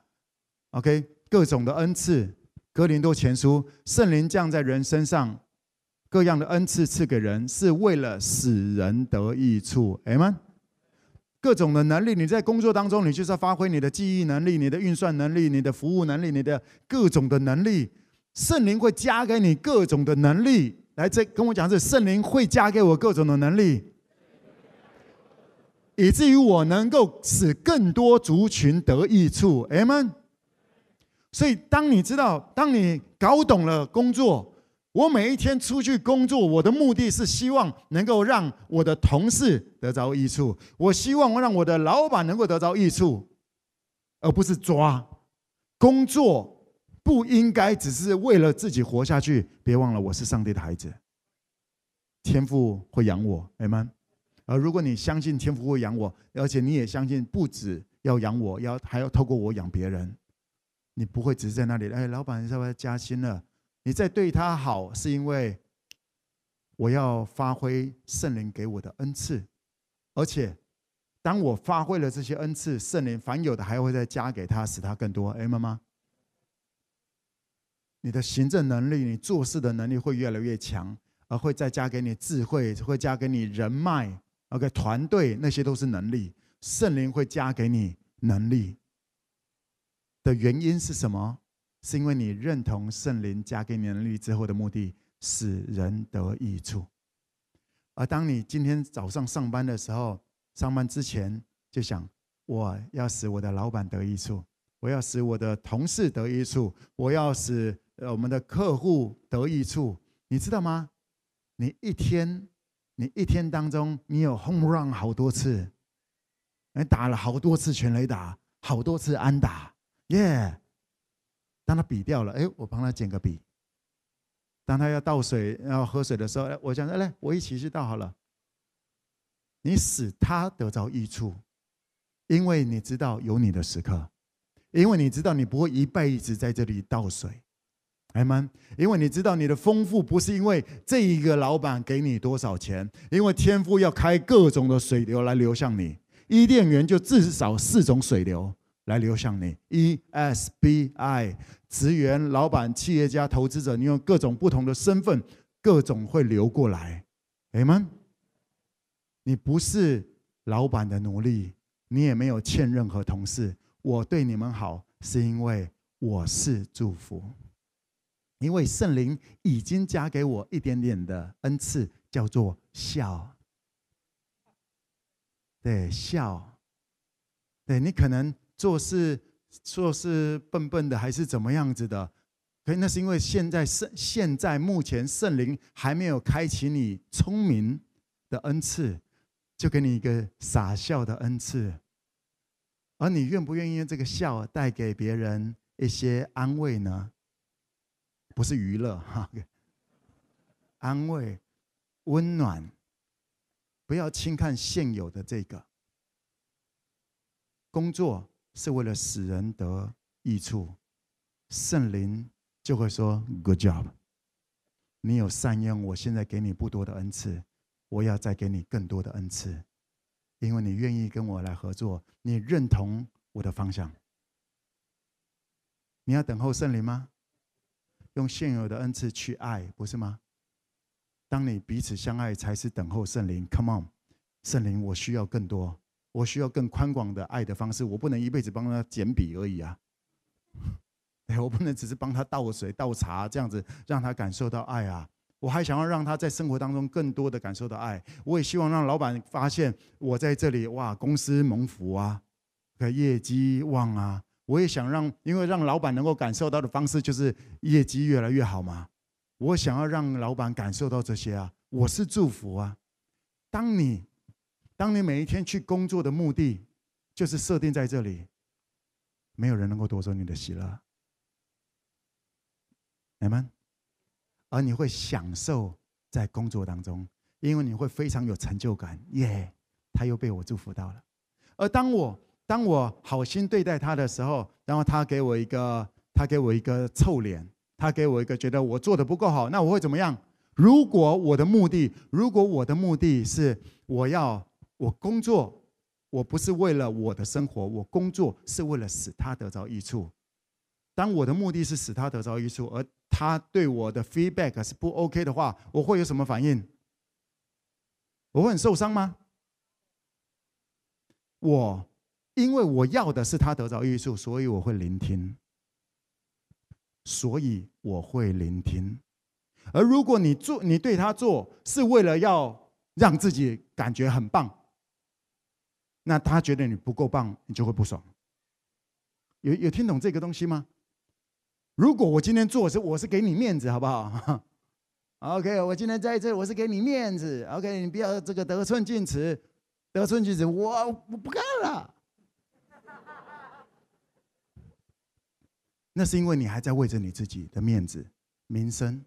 ，OK，各种的恩赐。哥林多前书，圣灵降在人身上，各样的恩赐赐给人，是为了使人得益处。阿们。各种的能力，你在工作当中，你就是要发挥你的记忆能力、你的运算能力、你的服务能力、你的各种的能力。圣灵会加给你各种的能力。来，这跟我讲，这圣灵会加给我各种的能力，以至于我能够使更多族群得益处。阿们。所以，当你知道，当你搞懂了工作，我每一天出去工作，我的目的是希望能够让我的同事得着益处，我希望让我的老板能够得着益处，而不是抓工作。不应该只是为了自己活下去。别忘了，我是上帝的孩子，天父会养我，阿们。而如果你相信天父会养我，而且你也相信不止要养我，要还要透过我养别人。你不会只是在那里，哎，老板是不加薪了？你在对他好，是因为我要发挥圣灵给我的恩赐，而且当我发挥了这些恩赐，圣灵凡有的还会再加给他，使他更多。哎，妈妈，你的行政能力，你做事的能力会越来越强，而会再加给你智慧，会加给你人脉，OK，团队那些都是能力，圣灵会加给你能力。的原因是什么？是因为你认同圣灵加给你能力之后的目的，使人得益处。而当你今天早上上班的时候，上班之前就想，我要使我的老板得益处，我要使我的同事得益处，我要使呃我们的客户得益处。你知道吗？你一天，你一天当中，你有 home run 好多次，你打了好多次全垒打，好多次安打。耶！当他笔掉了，哎，我帮他捡个笔。当他要倒水、要喝水的时候，哎，我讲，来，我一起去倒好了。你使他得着益处，因为你知道有你的时刻，因为你知道你不会一辈子在这里倒水，阿们。因为你知道你的丰富不是因为这一个老板给你多少钱，因为天父要开各种的水流来流向你。伊甸园就至少四种水流。来流向你，E S B I，职员、老板、企业家、投资者，你用各种不同的身份，各种会流过来，阿们。你不是老板的奴隶，你也没有欠任何同事。我对你们好，是因为我是祝福，因为圣灵已经加给我一点点的恩赐，叫做笑。对，笑。对，你可能。做事做事笨笨的还是怎么样子的？可那是因为现在圣现在目前圣灵还没有开启你聪明的恩赐，就给你一个傻笑的恩赐。而你愿不愿意用这个笑带给别人一些安慰呢？不是娱乐 哈，安慰、温暖，不要轻看现有的这个工作。是为了使人得益处，圣灵就会说：“Good job，你有善用，我现在给你不多的恩赐，我要再给你更多的恩赐，因为你愿意跟我来合作，你认同我的方向。你要等候圣灵吗？用现有的恩赐去爱，不是吗？当你彼此相爱，才是等候圣灵。Come on，圣灵，我需要更多。”我需要更宽广的爱的方式，我不能一辈子帮他捡笔而已啊！哎，我不能只是帮他倒水、倒茶这样子，让他感受到爱啊！我还想要让他在生活当中更多的感受到爱。我也希望让老板发现我在这里，哇，公司蒙福啊，业绩旺啊！我也想让，因为让老板能够感受到的方式就是业绩越来越好嘛。我想要让老板感受到这些啊，我是祝福啊！当你。当你每一天去工作的目的，就是设定在这里，没有人能够夺走你的喜乐，你们，而你会享受在工作当中，因为你会非常有成就感，耶！他又被我祝福到了。而当我当我好心对待他的时候，然后他给我一个他给我一个臭脸，他给我一个觉得我做的不够好，那我会怎么样？如果我的目的，如果我的目的是我要。我工作，我不是为了我的生活，我工作是为了使他得着益处。当我的目的是使他得着益处，而他对我的 feedback 是不 OK 的话，我会有什么反应？我会很受伤吗？我因为我要的是他得着益处，所以我会聆听。所以我会聆听。而如果你做，你对他做，是为了要让自己感觉很棒，那他觉得你不够棒，你就会不爽。有有听懂这个东西吗？如果我今天做是我是给你面子，好不好？OK，我今天在这，我是给你面子。OK，你不要这个得寸进尺，得寸进尺，我我不干了。那是因为你还在为着你自己的面子、名声。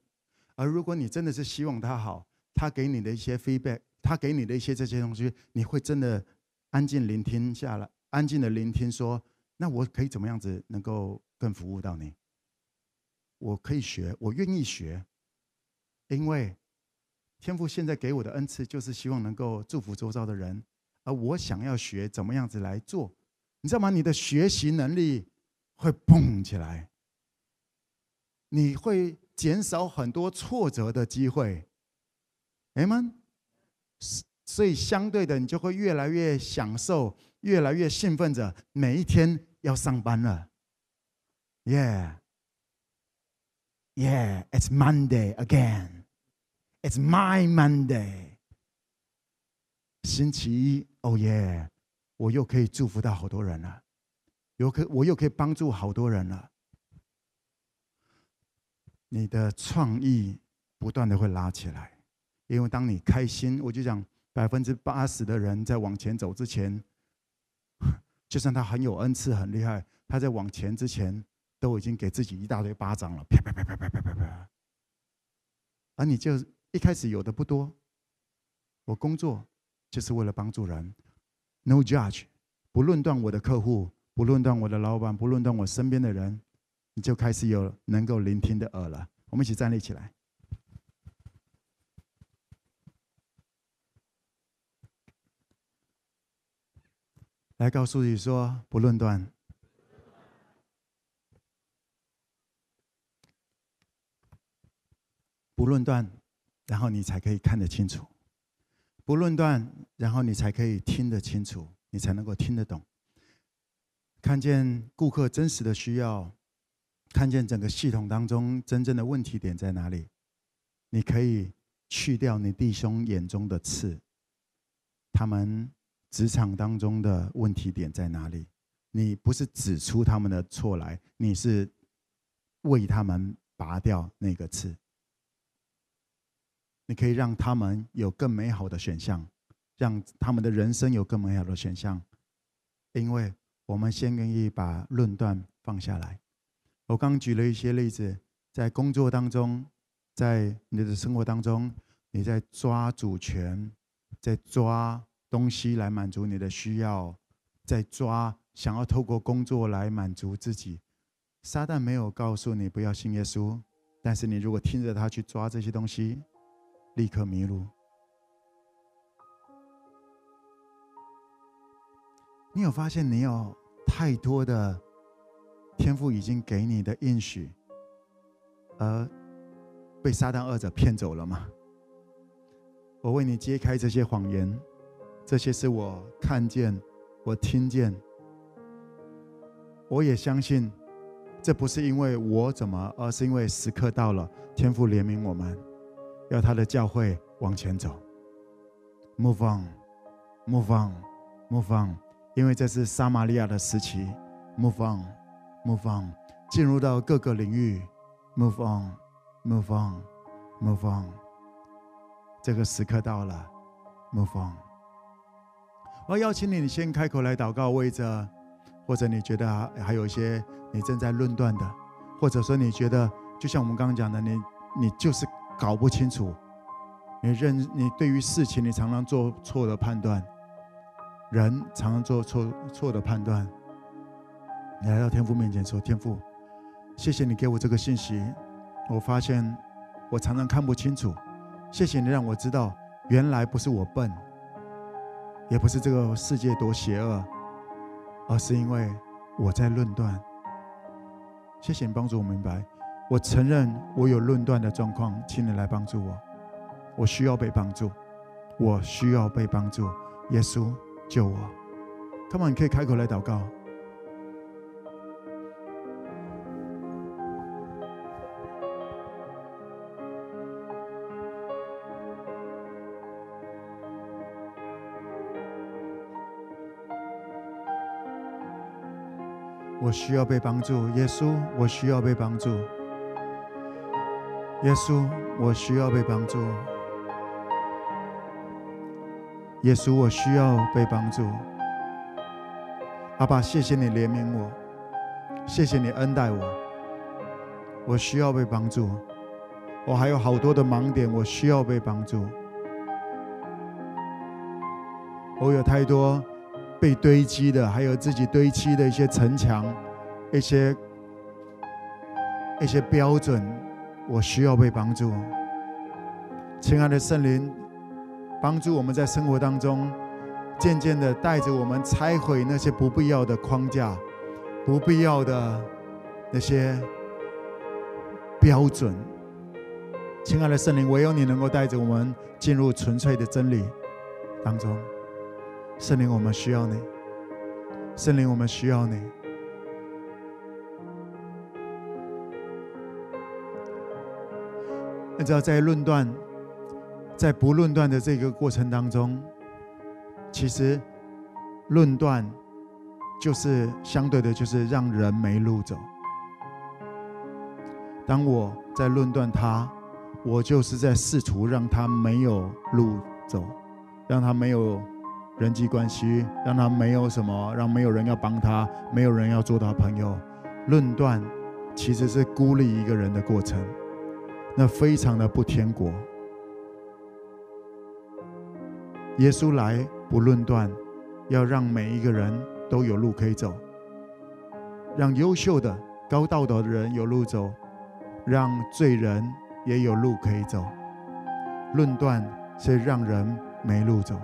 而如果你真的是希望他好，他给你的一些 feedback，他给你的一些这些东西，你会真的安静聆听下来，安静的聆听，说：那我可以怎么样子能够更服务到你？我可以学，我愿意学，因为天父现在给我的恩赐就是希望能够祝福周遭的人，而我想要学怎么样子来做，你知道吗？你的学习能力会蹦起来，你会。减少很多挫折的机会，哎们，所以相对的，你就会越来越享受，越来越兴奋着每一天要上班了。Yeah, yeah, it's Monday again. It's my Monday. 星期一，哦耶，我又可以祝福到好多人了，有可我又可以帮助好多人了。你的创意不断的会拉起来，因为当你开心，我就讲百分之八十的人在往前走之前，就算他很有恩赐、很厉害，他在往前之前都已经给自己一大堆巴掌了，啪啪啪啪啪啪啪。而你就一开始有的不多，我工作就是为了帮助人，No judge，不论断我的客户，不论断我的老板，不论断我身边的人。你就开始有能够聆听的耳了。我们一起站立起来，来告诉你说：不论断，不论断，然后你才可以看得清楚；不论断，然后你才可以听得清楚，你才能够听得懂，看见顾客真实的需要。看见整个系统当中真正的问题点在哪里？你可以去掉你弟兄眼中的刺。他们职场当中的问题点在哪里？你不是指出他们的错来，你是为他们拔掉那个刺。你可以让他们有更美好的选项，让他们的人生有更美好的选项。因为我们先愿意把论断放下来。我刚举了一些例子，在工作当中，在你的生活当中，你在抓主权，在抓东西来满足你的需要，在抓想要透过工作来满足自己。撒旦没有告诉你不要信耶稣，但是你如果听着他去抓这些东西，立刻迷路。你有发现你有太多的？天赋已经给你的应许，而被撒旦二者骗走了吗？我为你揭开这些谎言，这些是我看见，我听见，我也相信，这不是因为我怎么，而是因为时刻到了，天父怜悯我们，要他的教会往前走。Move on, move on, move on，因为这是撒玛利亚的时期。Move on。Move on，进入到各个领域。Move on，Move on，Move on。这个时刻到了。Move on。我邀请你，你先开口来祷告，为着，或者你觉得还有一些你正在论断的，或者说你觉得，就像我们刚刚讲的，你你就是搞不清楚，你认你对于事情你常常做错的判断，人常常做错错的判断。你来到天父面前说：“天父，谢谢你给我这个信息。我发现我常常看不清楚。谢谢你让我知道，原来不是我笨，也不是这个世界多邪恶，而是因为我在论断。谢谢你帮助我明白。我承认我有论断的状况，请你来帮助我。我需要被帮助，我需要被帮助。耶稣救我！Come on，你可以开口来祷告。我需要被帮助，耶稣，我需要被帮助。耶稣，我需要被帮助。耶稣，我需要被帮助。阿爸，谢谢你怜悯我，谢谢你恩待我。我需要被帮助，我还有好多的盲点，我需要被帮助。我有太多。被堆积的，还有自己堆积的一些城墙，一些一些标准，我需要被帮助。亲爱的圣灵，帮助我们在生活当中，渐渐的带着我们拆毁那些不必要的框架，不必要的那些标准。亲爱的圣灵，唯有你能够带着我们进入纯粹的真理当中。圣灵，我们需要你。圣灵，我们需要你。你知道，在论断、在不论断的这个过程当中，其实论断就是相对的，就是让人没路走。当我在论断他，我就是在试图让他没有路走，让他没有。人际关系让他没有什么，让没有人要帮他，没有人要做他朋友。论断其实是孤立一个人的过程，那非常的不天国。耶稣来不论断，要让每一个人都有路可以走，让优秀的、高道德的人有路走，让罪人也有路可以走。论断是让人没路走。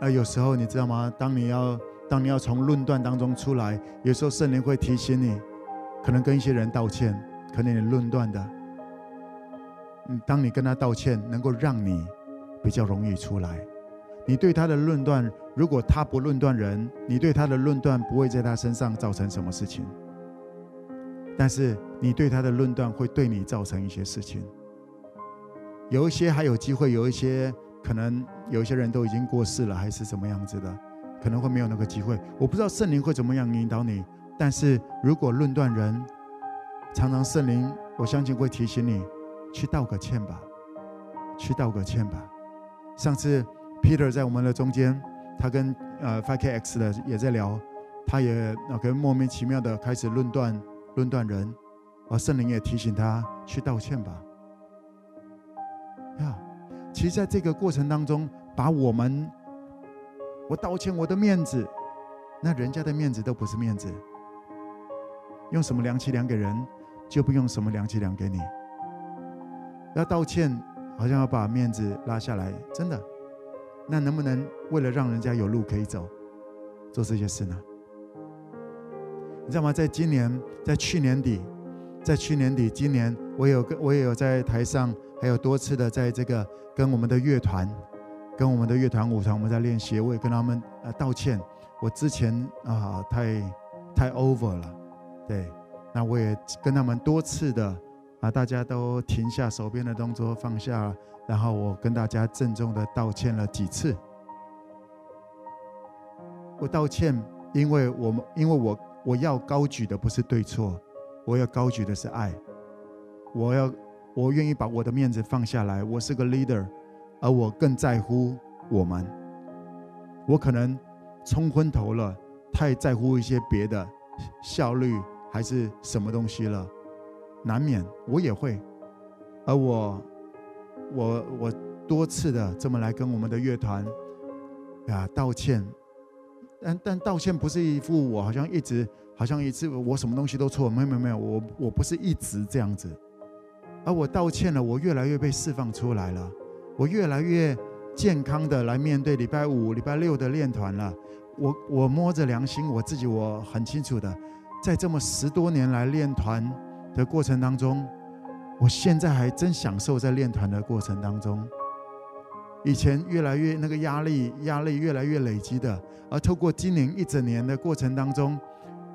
那有时候你知道吗？当你要当你要从论断当中出来，有时候圣灵会提醒你，可能跟一些人道歉，可能你论断的。嗯，当你跟他道歉，能够让你比较容易出来。你对他的论断，如果他不论断人，你对他的论断不会在他身上造成什么事情。但是你对他的论断会对你造成一些事情。有一些还有机会，有一些。可能有一些人都已经过世了，还是怎么样子的，可能会没有那个机会。我不知道圣灵会怎么样引导你，但是如果论断人，常常圣灵，我相信会提醒你去道个歉吧，去道个歉吧。上次 Peter 在我们的中间，他跟呃 5KX 的也在聊，他也那个莫名其妙的开始论断论断人，而圣灵也提醒他去道歉吧，呀。其实，在这个过程当中，把我们，我道歉，我的面子，那人家的面子都不是面子。用什么量器量给人，就不用什么量器量给你。要道歉，好像要把面子拉下来，真的。那能不能为了让人家有路可以走，做这些事呢？你知道吗？在今年，在去年底，在去年底，今年我有个，我也有在台上。还有多次的在这个跟我们的乐团，跟我们的乐团舞团，我们在练习，我也跟他们呃道歉。我之前啊太太 over 了，对，那我也跟他们多次的啊，大家都停下手边的动作，放下，然后我跟大家郑重的道歉了几次。我道歉，因为我们因为我我要高举的不是对错，我要高举的是爱，我要。我愿意把我的面子放下来。我是个 leader，而我更在乎我们。我可能冲昏头了，太在乎一些别的效率还是什么东西了，难免我也会。而我，我我多次的这么来跟我们的乐团啊道歉，但但道歉不是一副我好像一直好像一直我什么东西都错，没有没有没有，我我不是一直这样子。而我道歉了，我越来越被释放出来了，我越来越健康的来面对礼拜五、礼拜六的练团了。我我摸着良心，我自己我很清楚的，在这么十多年来练团的过程当中，我现在还真享受在练团的过程当中。以前越来越那个压力，压力越来越累积的，而透过今年一整年的过程当中，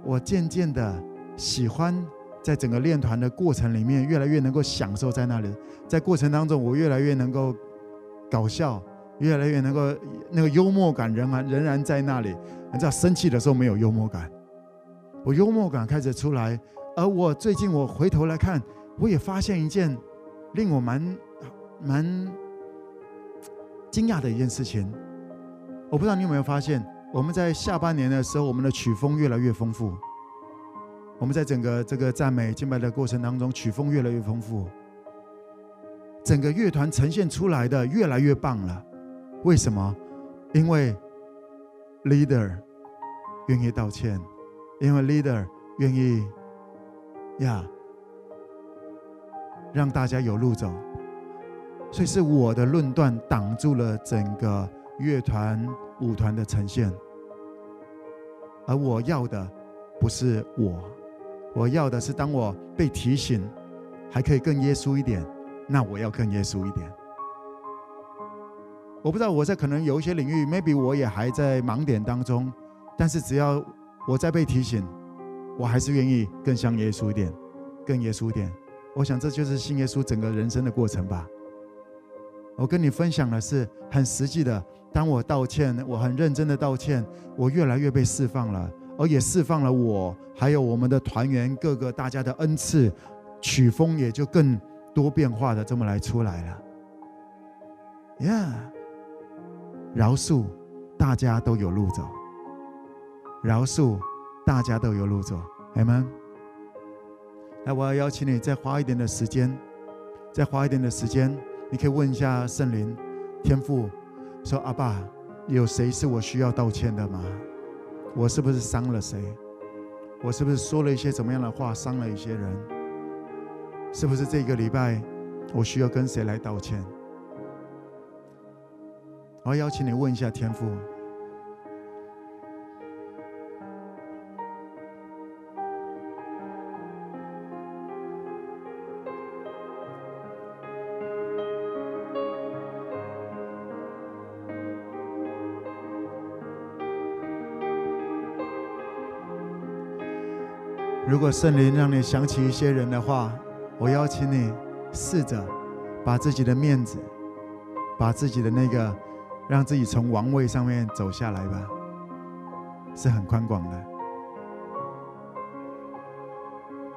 我渐渐的喜欢在整个练团的过程里面，越来越能够享受在那里。在过程当中，我越来越能够搞笑，越来越能够那个幽默感仍然仍然在那里。你知道，生气的时候没有幽默感，我幽默感开始出来。而我最近我回头来看，我也发现一件令我蛮蛮。惊讶的一件事情，我不知道你有没有发现，我们在下半年的时候，我们的曲风越来越丰富。我们在整个这个赞美敬拜的过程当中，曲风越来越丰富，整个乐团呈现出来的越来越棒了。为什么？因为 leader 愿意道歉，因为 leader 愿意呀，让大家有路走。所以是我的论断挡住了整个乐团舞团的呈现，而我要的不是我，我要的是当我被提醒，还可以更耶稣一点，那我要更耶稣一点。我不知道我在可能有一些领域，maybe 我也还在盲点当中，但是只要我在被提醒，我还是愿意更像耶稣一点，更耶稣一点。我想这就是信耶稣整个人生的过程吧。我跟你分享的是很实际的。当我道歉，我很认真的道歉，我越来越被释放了，而也释放了我，还有我们的团员各个大家的恩赐，曲风也就更多变化的这么来出来了。呀，饶恕，大家都有路走。饶恕，大家都有路走。阿们。那我要邀请你再花一点的时间，再花一点的时间。你可以问一下圣灵、天父，说：“阿爸，有谁是我需要道歉的吗？我是不是伤了谁？我是不是说了一些怎么样的话，伤了一些人？是不是这个礼拜我需要跟谁来道歉？”我要邀请你问一下天父。如果圣灵让你想起一些人的话，我邀请你试着把自己的面子，把自己的那个，让自己从王位上面走下来吧，是很宽广的，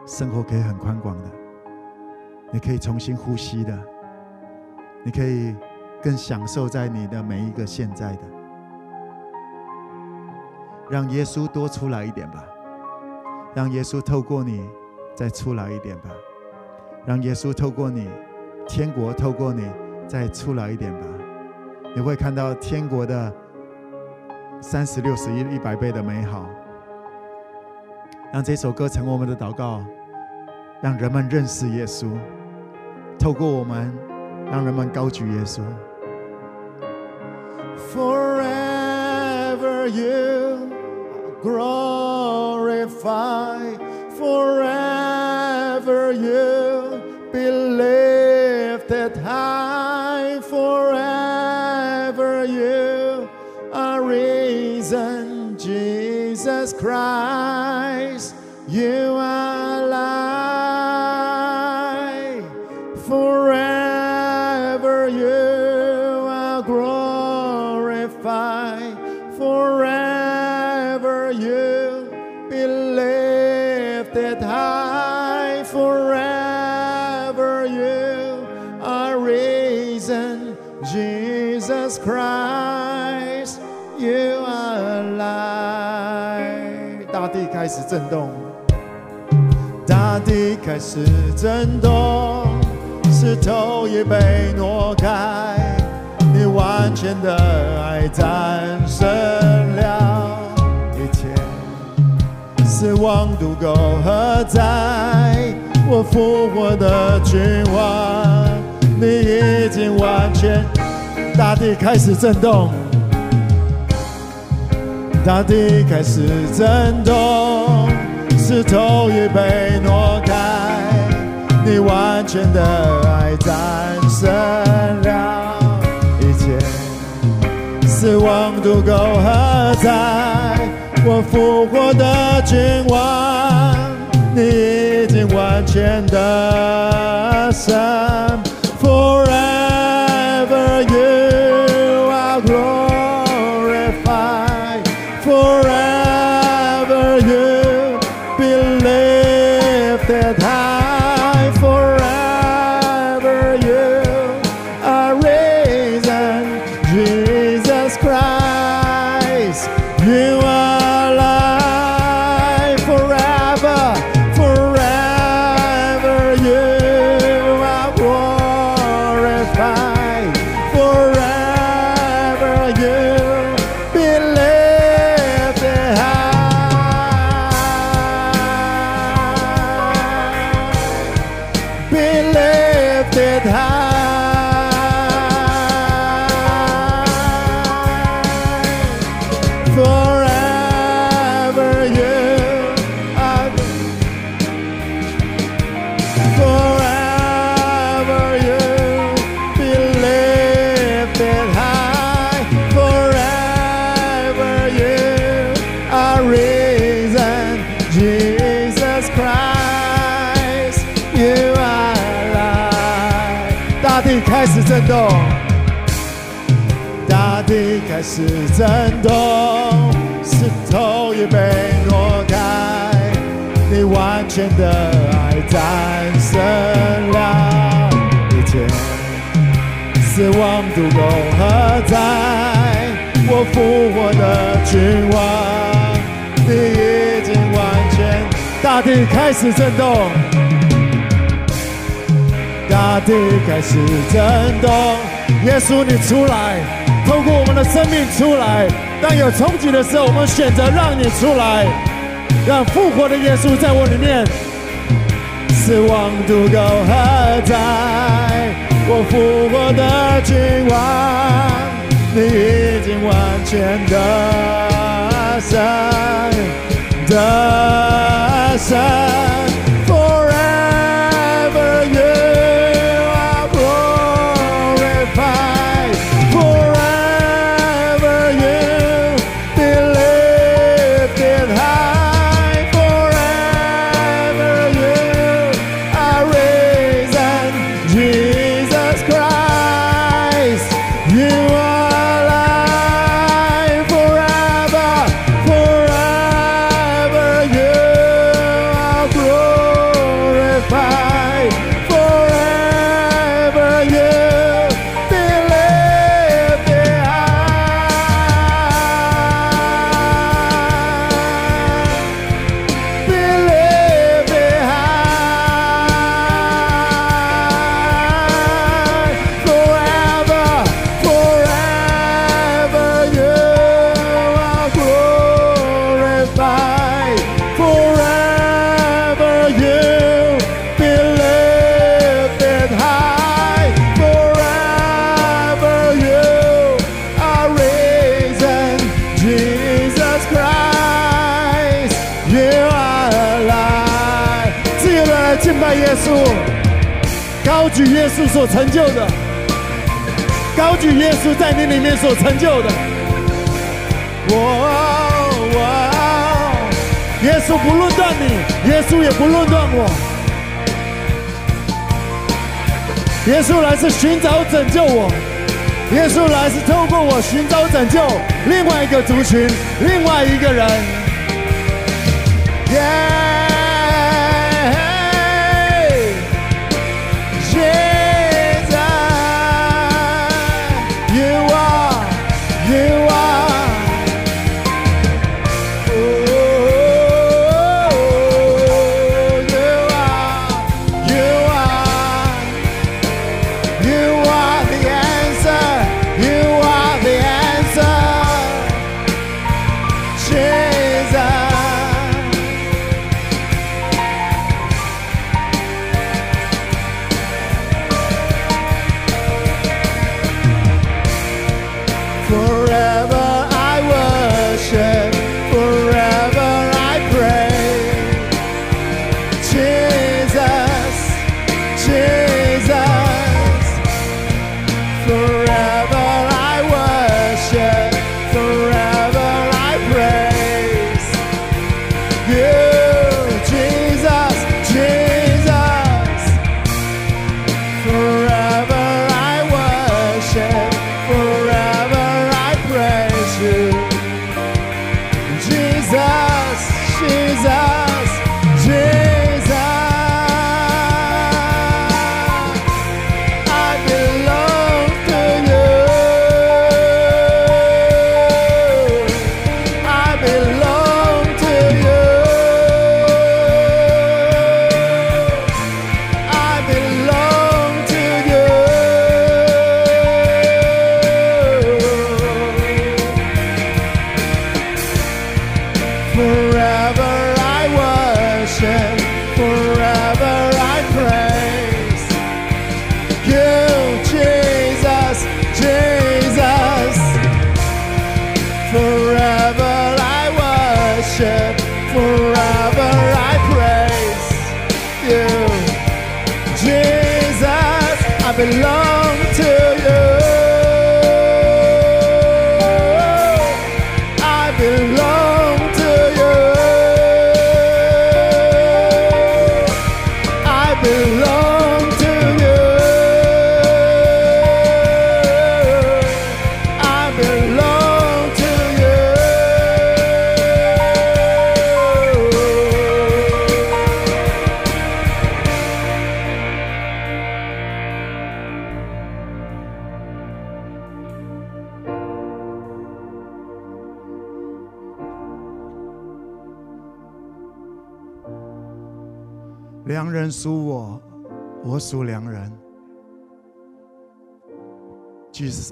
生活可以很宽广的，你可以重新呼吸的，你可以更享受在你的每一个现在的，让耶稣多出来一点吧。让耶稣透过你再出来一点吧，让耶稣透过你，天国透过你再出来一点吧，你会看到天国的三十六十一一百倍的美好。让这首歌成为我们的祷告，让人们认识耶稣，透过我们，让人们高举耶稣。Forever you grow. glorify forever you believe. 始震动，大地开始震动，石头也被挪开，你完全的爱战胜了一切。死亡渡沟何在？我复活的君王，你已经完全。大地开始震动，大地开始震动，石头已被挪开，你完全的爱战胜了一切，死亡都够何在？我复活的君王，你已经完全的胜。动，大地开始震动，石头也被挪开，你完全的爱战胜了一切，死亡都够何在？我复活的君王，你已经完全，大地开始震动。大地开始震动，耶稣你出来，透过我们的生命出来。当有冲击的时候，我们选择让你出来，让复活的耶稣在我里面。死亡都够何在？我复活的君王，你已经完全的胜，的胜。所成就的，高举耶稣在你里面所成就的。我，我，耶稣不论断你，耶稣也不论断我。耶稣来是寻找拯救我，耶稣来是透过我寻找拯救另外一个族群，另外一个人。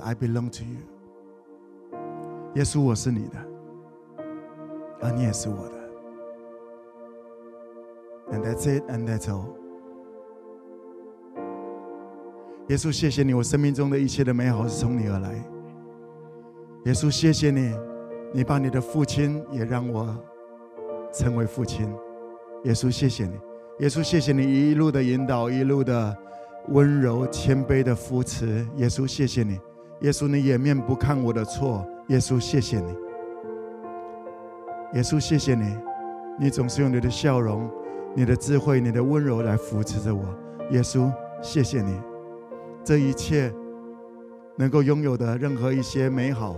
I belong to you。耶稣，我是你的，而你也是我的。And that's it, and that's all。耶稣，谢谢你，我生命中的一切的美好是从你而来。耶稣，谢谢你，你把你的父亲也让我成为父亲。耶稣，谢谢你。耶稣，谢谢你一路的引导，一路的温柔谦卑的扶持。耶稣，谢谢你。耶稣，你掩面不看我的错。耶稣，谢谢你。耶稣，谢谢你。你总是用你的笑容、你的智慧、你的温柔来扶持着我。耶稣，谢谢你。这一切能够拥有的任何一些美好，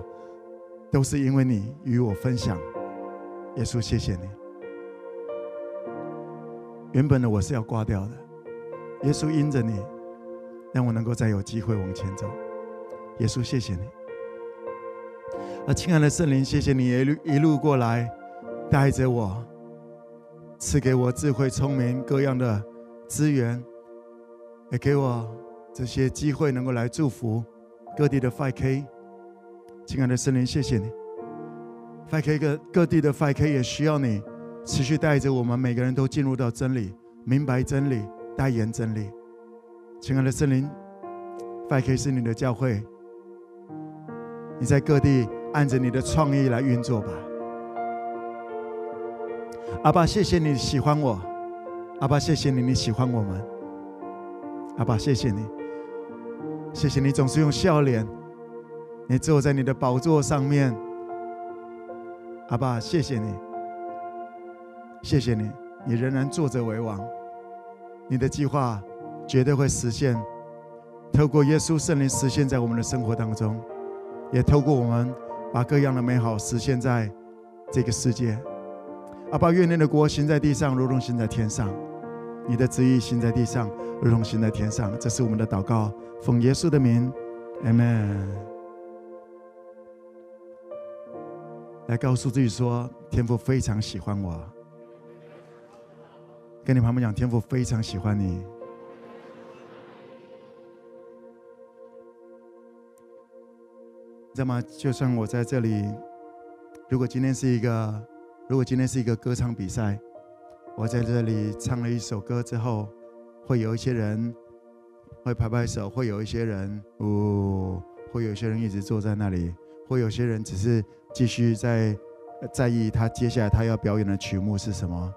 都是因为你与我分享。耶稣，谢谢你。原本的我是要挂掉的，耶稣因着你，让我能够再有机会往前走。耶稣，谢谢你。啊，亲爱的圣灵，谢谢你一路一路过来，带着我，赐给我智慧、聪明各样的资源，也给我这些机会，能够来祝福各地的 5K。亲爱的圣灵，谢谢你。5K 各各地的 5K 也需要你。持续带着我们每个人都进入到真理，明白真理，代言真理。亲爱的圣灵，5K 是你的教会，你在各地按着你的创意来运作吧。阿爸，谢谢你喜欢我，阿爸，谢谢你你喜欢我们，阿爸，谢谢你，谢谢你总是用笑脸，你坐在你的宝座上面，阿爸，谢谢你。谢谢你，你仍然坐着为王，你的计划绝对会实现。透过耶稣圣灵实现在我们的生活当中，也透过我们把各样的美好实现在这个世界。阿爸，愿你的国行在地上，如同行在天上；你的旨意行在地上，如同行在天上。这是我们的祷告，奉耶稣的名，Amen。来告诉自己说，天父非常喜欢我。跟你旁边讲，天父非常喜欢你。知道吗？就算我在这里，如果今天是一个，如果今天是一个歌唱比赛，我在这里唱了一首歌之后，会有一些人会拍拍手，会有一些人，哦，会有一些人一直坐在那里，会有些人只是继续在在意他接下来他要表演的曲目是什么。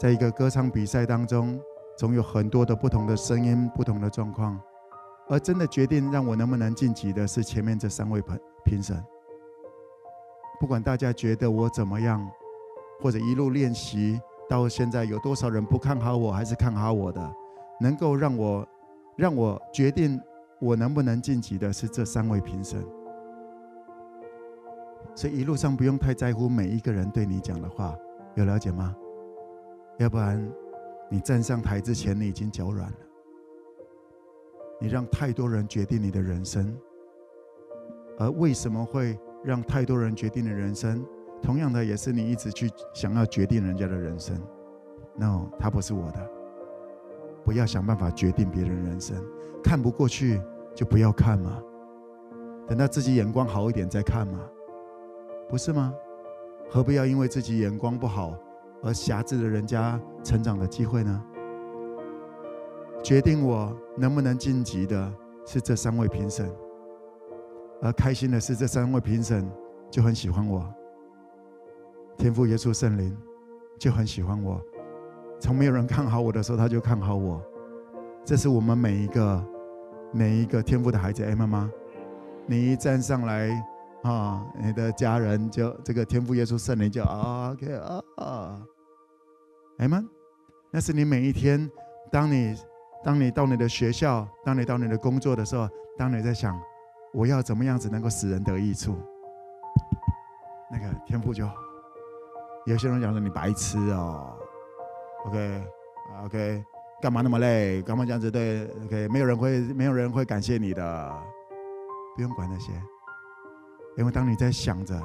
在一个歌唱比赛当中，总有很多的不同的声音、不同的状况，而真的决定让我能不能晋级的是前面这三位评评审。不管大家觉得我怎么样，或者一路练习到现在有多少人不看好我，还是看好我的，能够让我让我决定我能不能晋级的是这三位评审。所以一路上不用太在乎每一个人对你讲的话，有了解吗？要不然，你站上台之前，你已经脚软了。你让太多人决定你的人生，而为什么会让太多人决定你的人生？同样的，也是你一直去想要决定人家的人生。No，他不是我的。不要想办法决定别人人生，看不过去就不要看嘛。等到自己眼光好一点再看嘛，不是吗？何必要因为自己眼光不好而狭制了人家成长的机会呢？决定我能不能晋级的是这三位评审，而开心的是这三位评审就很喜欢我。天父、耶稣、圣灵就很喜欢我，从没有人看好我的时候，他就看好我。这是我们每一个每一个天父的孩子，哎，妈妈，你一站上来啊，你的家人就这个天父、耶稣、圣灵就啊，OK 啊啊，哎妈，那是你每一天，当你当你到你的学校，当你到你的工作的时候，当你在想我要怎么样子能够使人得益处，那个天赋就。有些人讲说你白痴哦，OK，OK，干嘛那么累？干嘛这样子？对，OK，没有人会，没有人会感谢你的，不用管那些。因为当你在想着，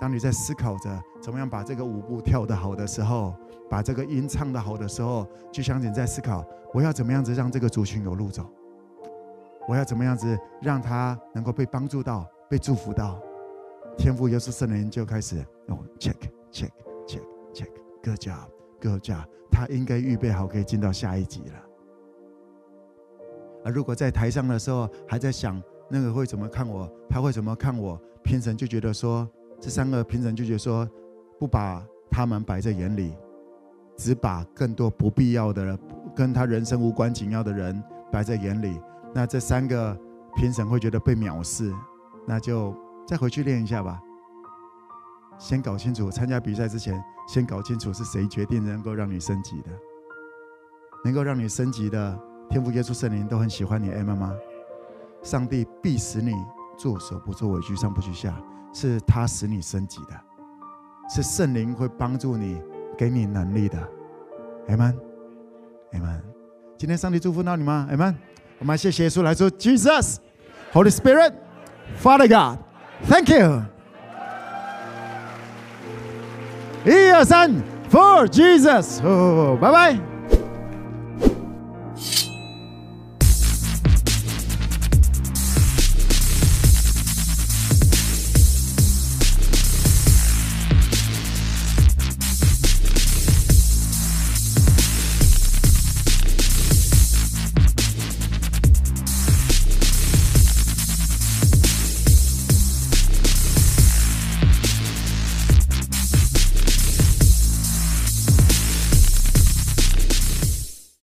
当你在思考着怎么样把这个舞步跳得好的时候，把这个音唱得好的时候，就像你在思考，我要怎么样子让这个族群有路走？我要怎么样子让他能够被帮助到，被祝福到？天赋耶稣圣灵就开始用 check check。check check good job good job，他应该预备好可以进到下一集了。而如果在台上的时候还在想那个会怎么看我，他会怎么看我，评审就觉得说，这三个评审就觉得说，不把他们摆在眼里，只把更多不必要的，跟他人生无关紧要的人摆在眼里，那这三个评审会觉得被藐视，那就再回去练一下吧。先搞清楚，参加比赛之前，先搞清楚是谁决定能够让你升级的，能够让你升级的天父、耶稣、圣灵都很喜欢你。哎，妈妈，上帝必使你作首不做尾，居上不居下，是他使你升级的，是圣灵会帮助你，给你能力的。阿门，阿门。今天上帝祝福到你吗？阿门。我们谢谢耶稣来说，Jesus, Holy Spirit, Father God, Thank you。一二三，For Jesus，哦，拜拜。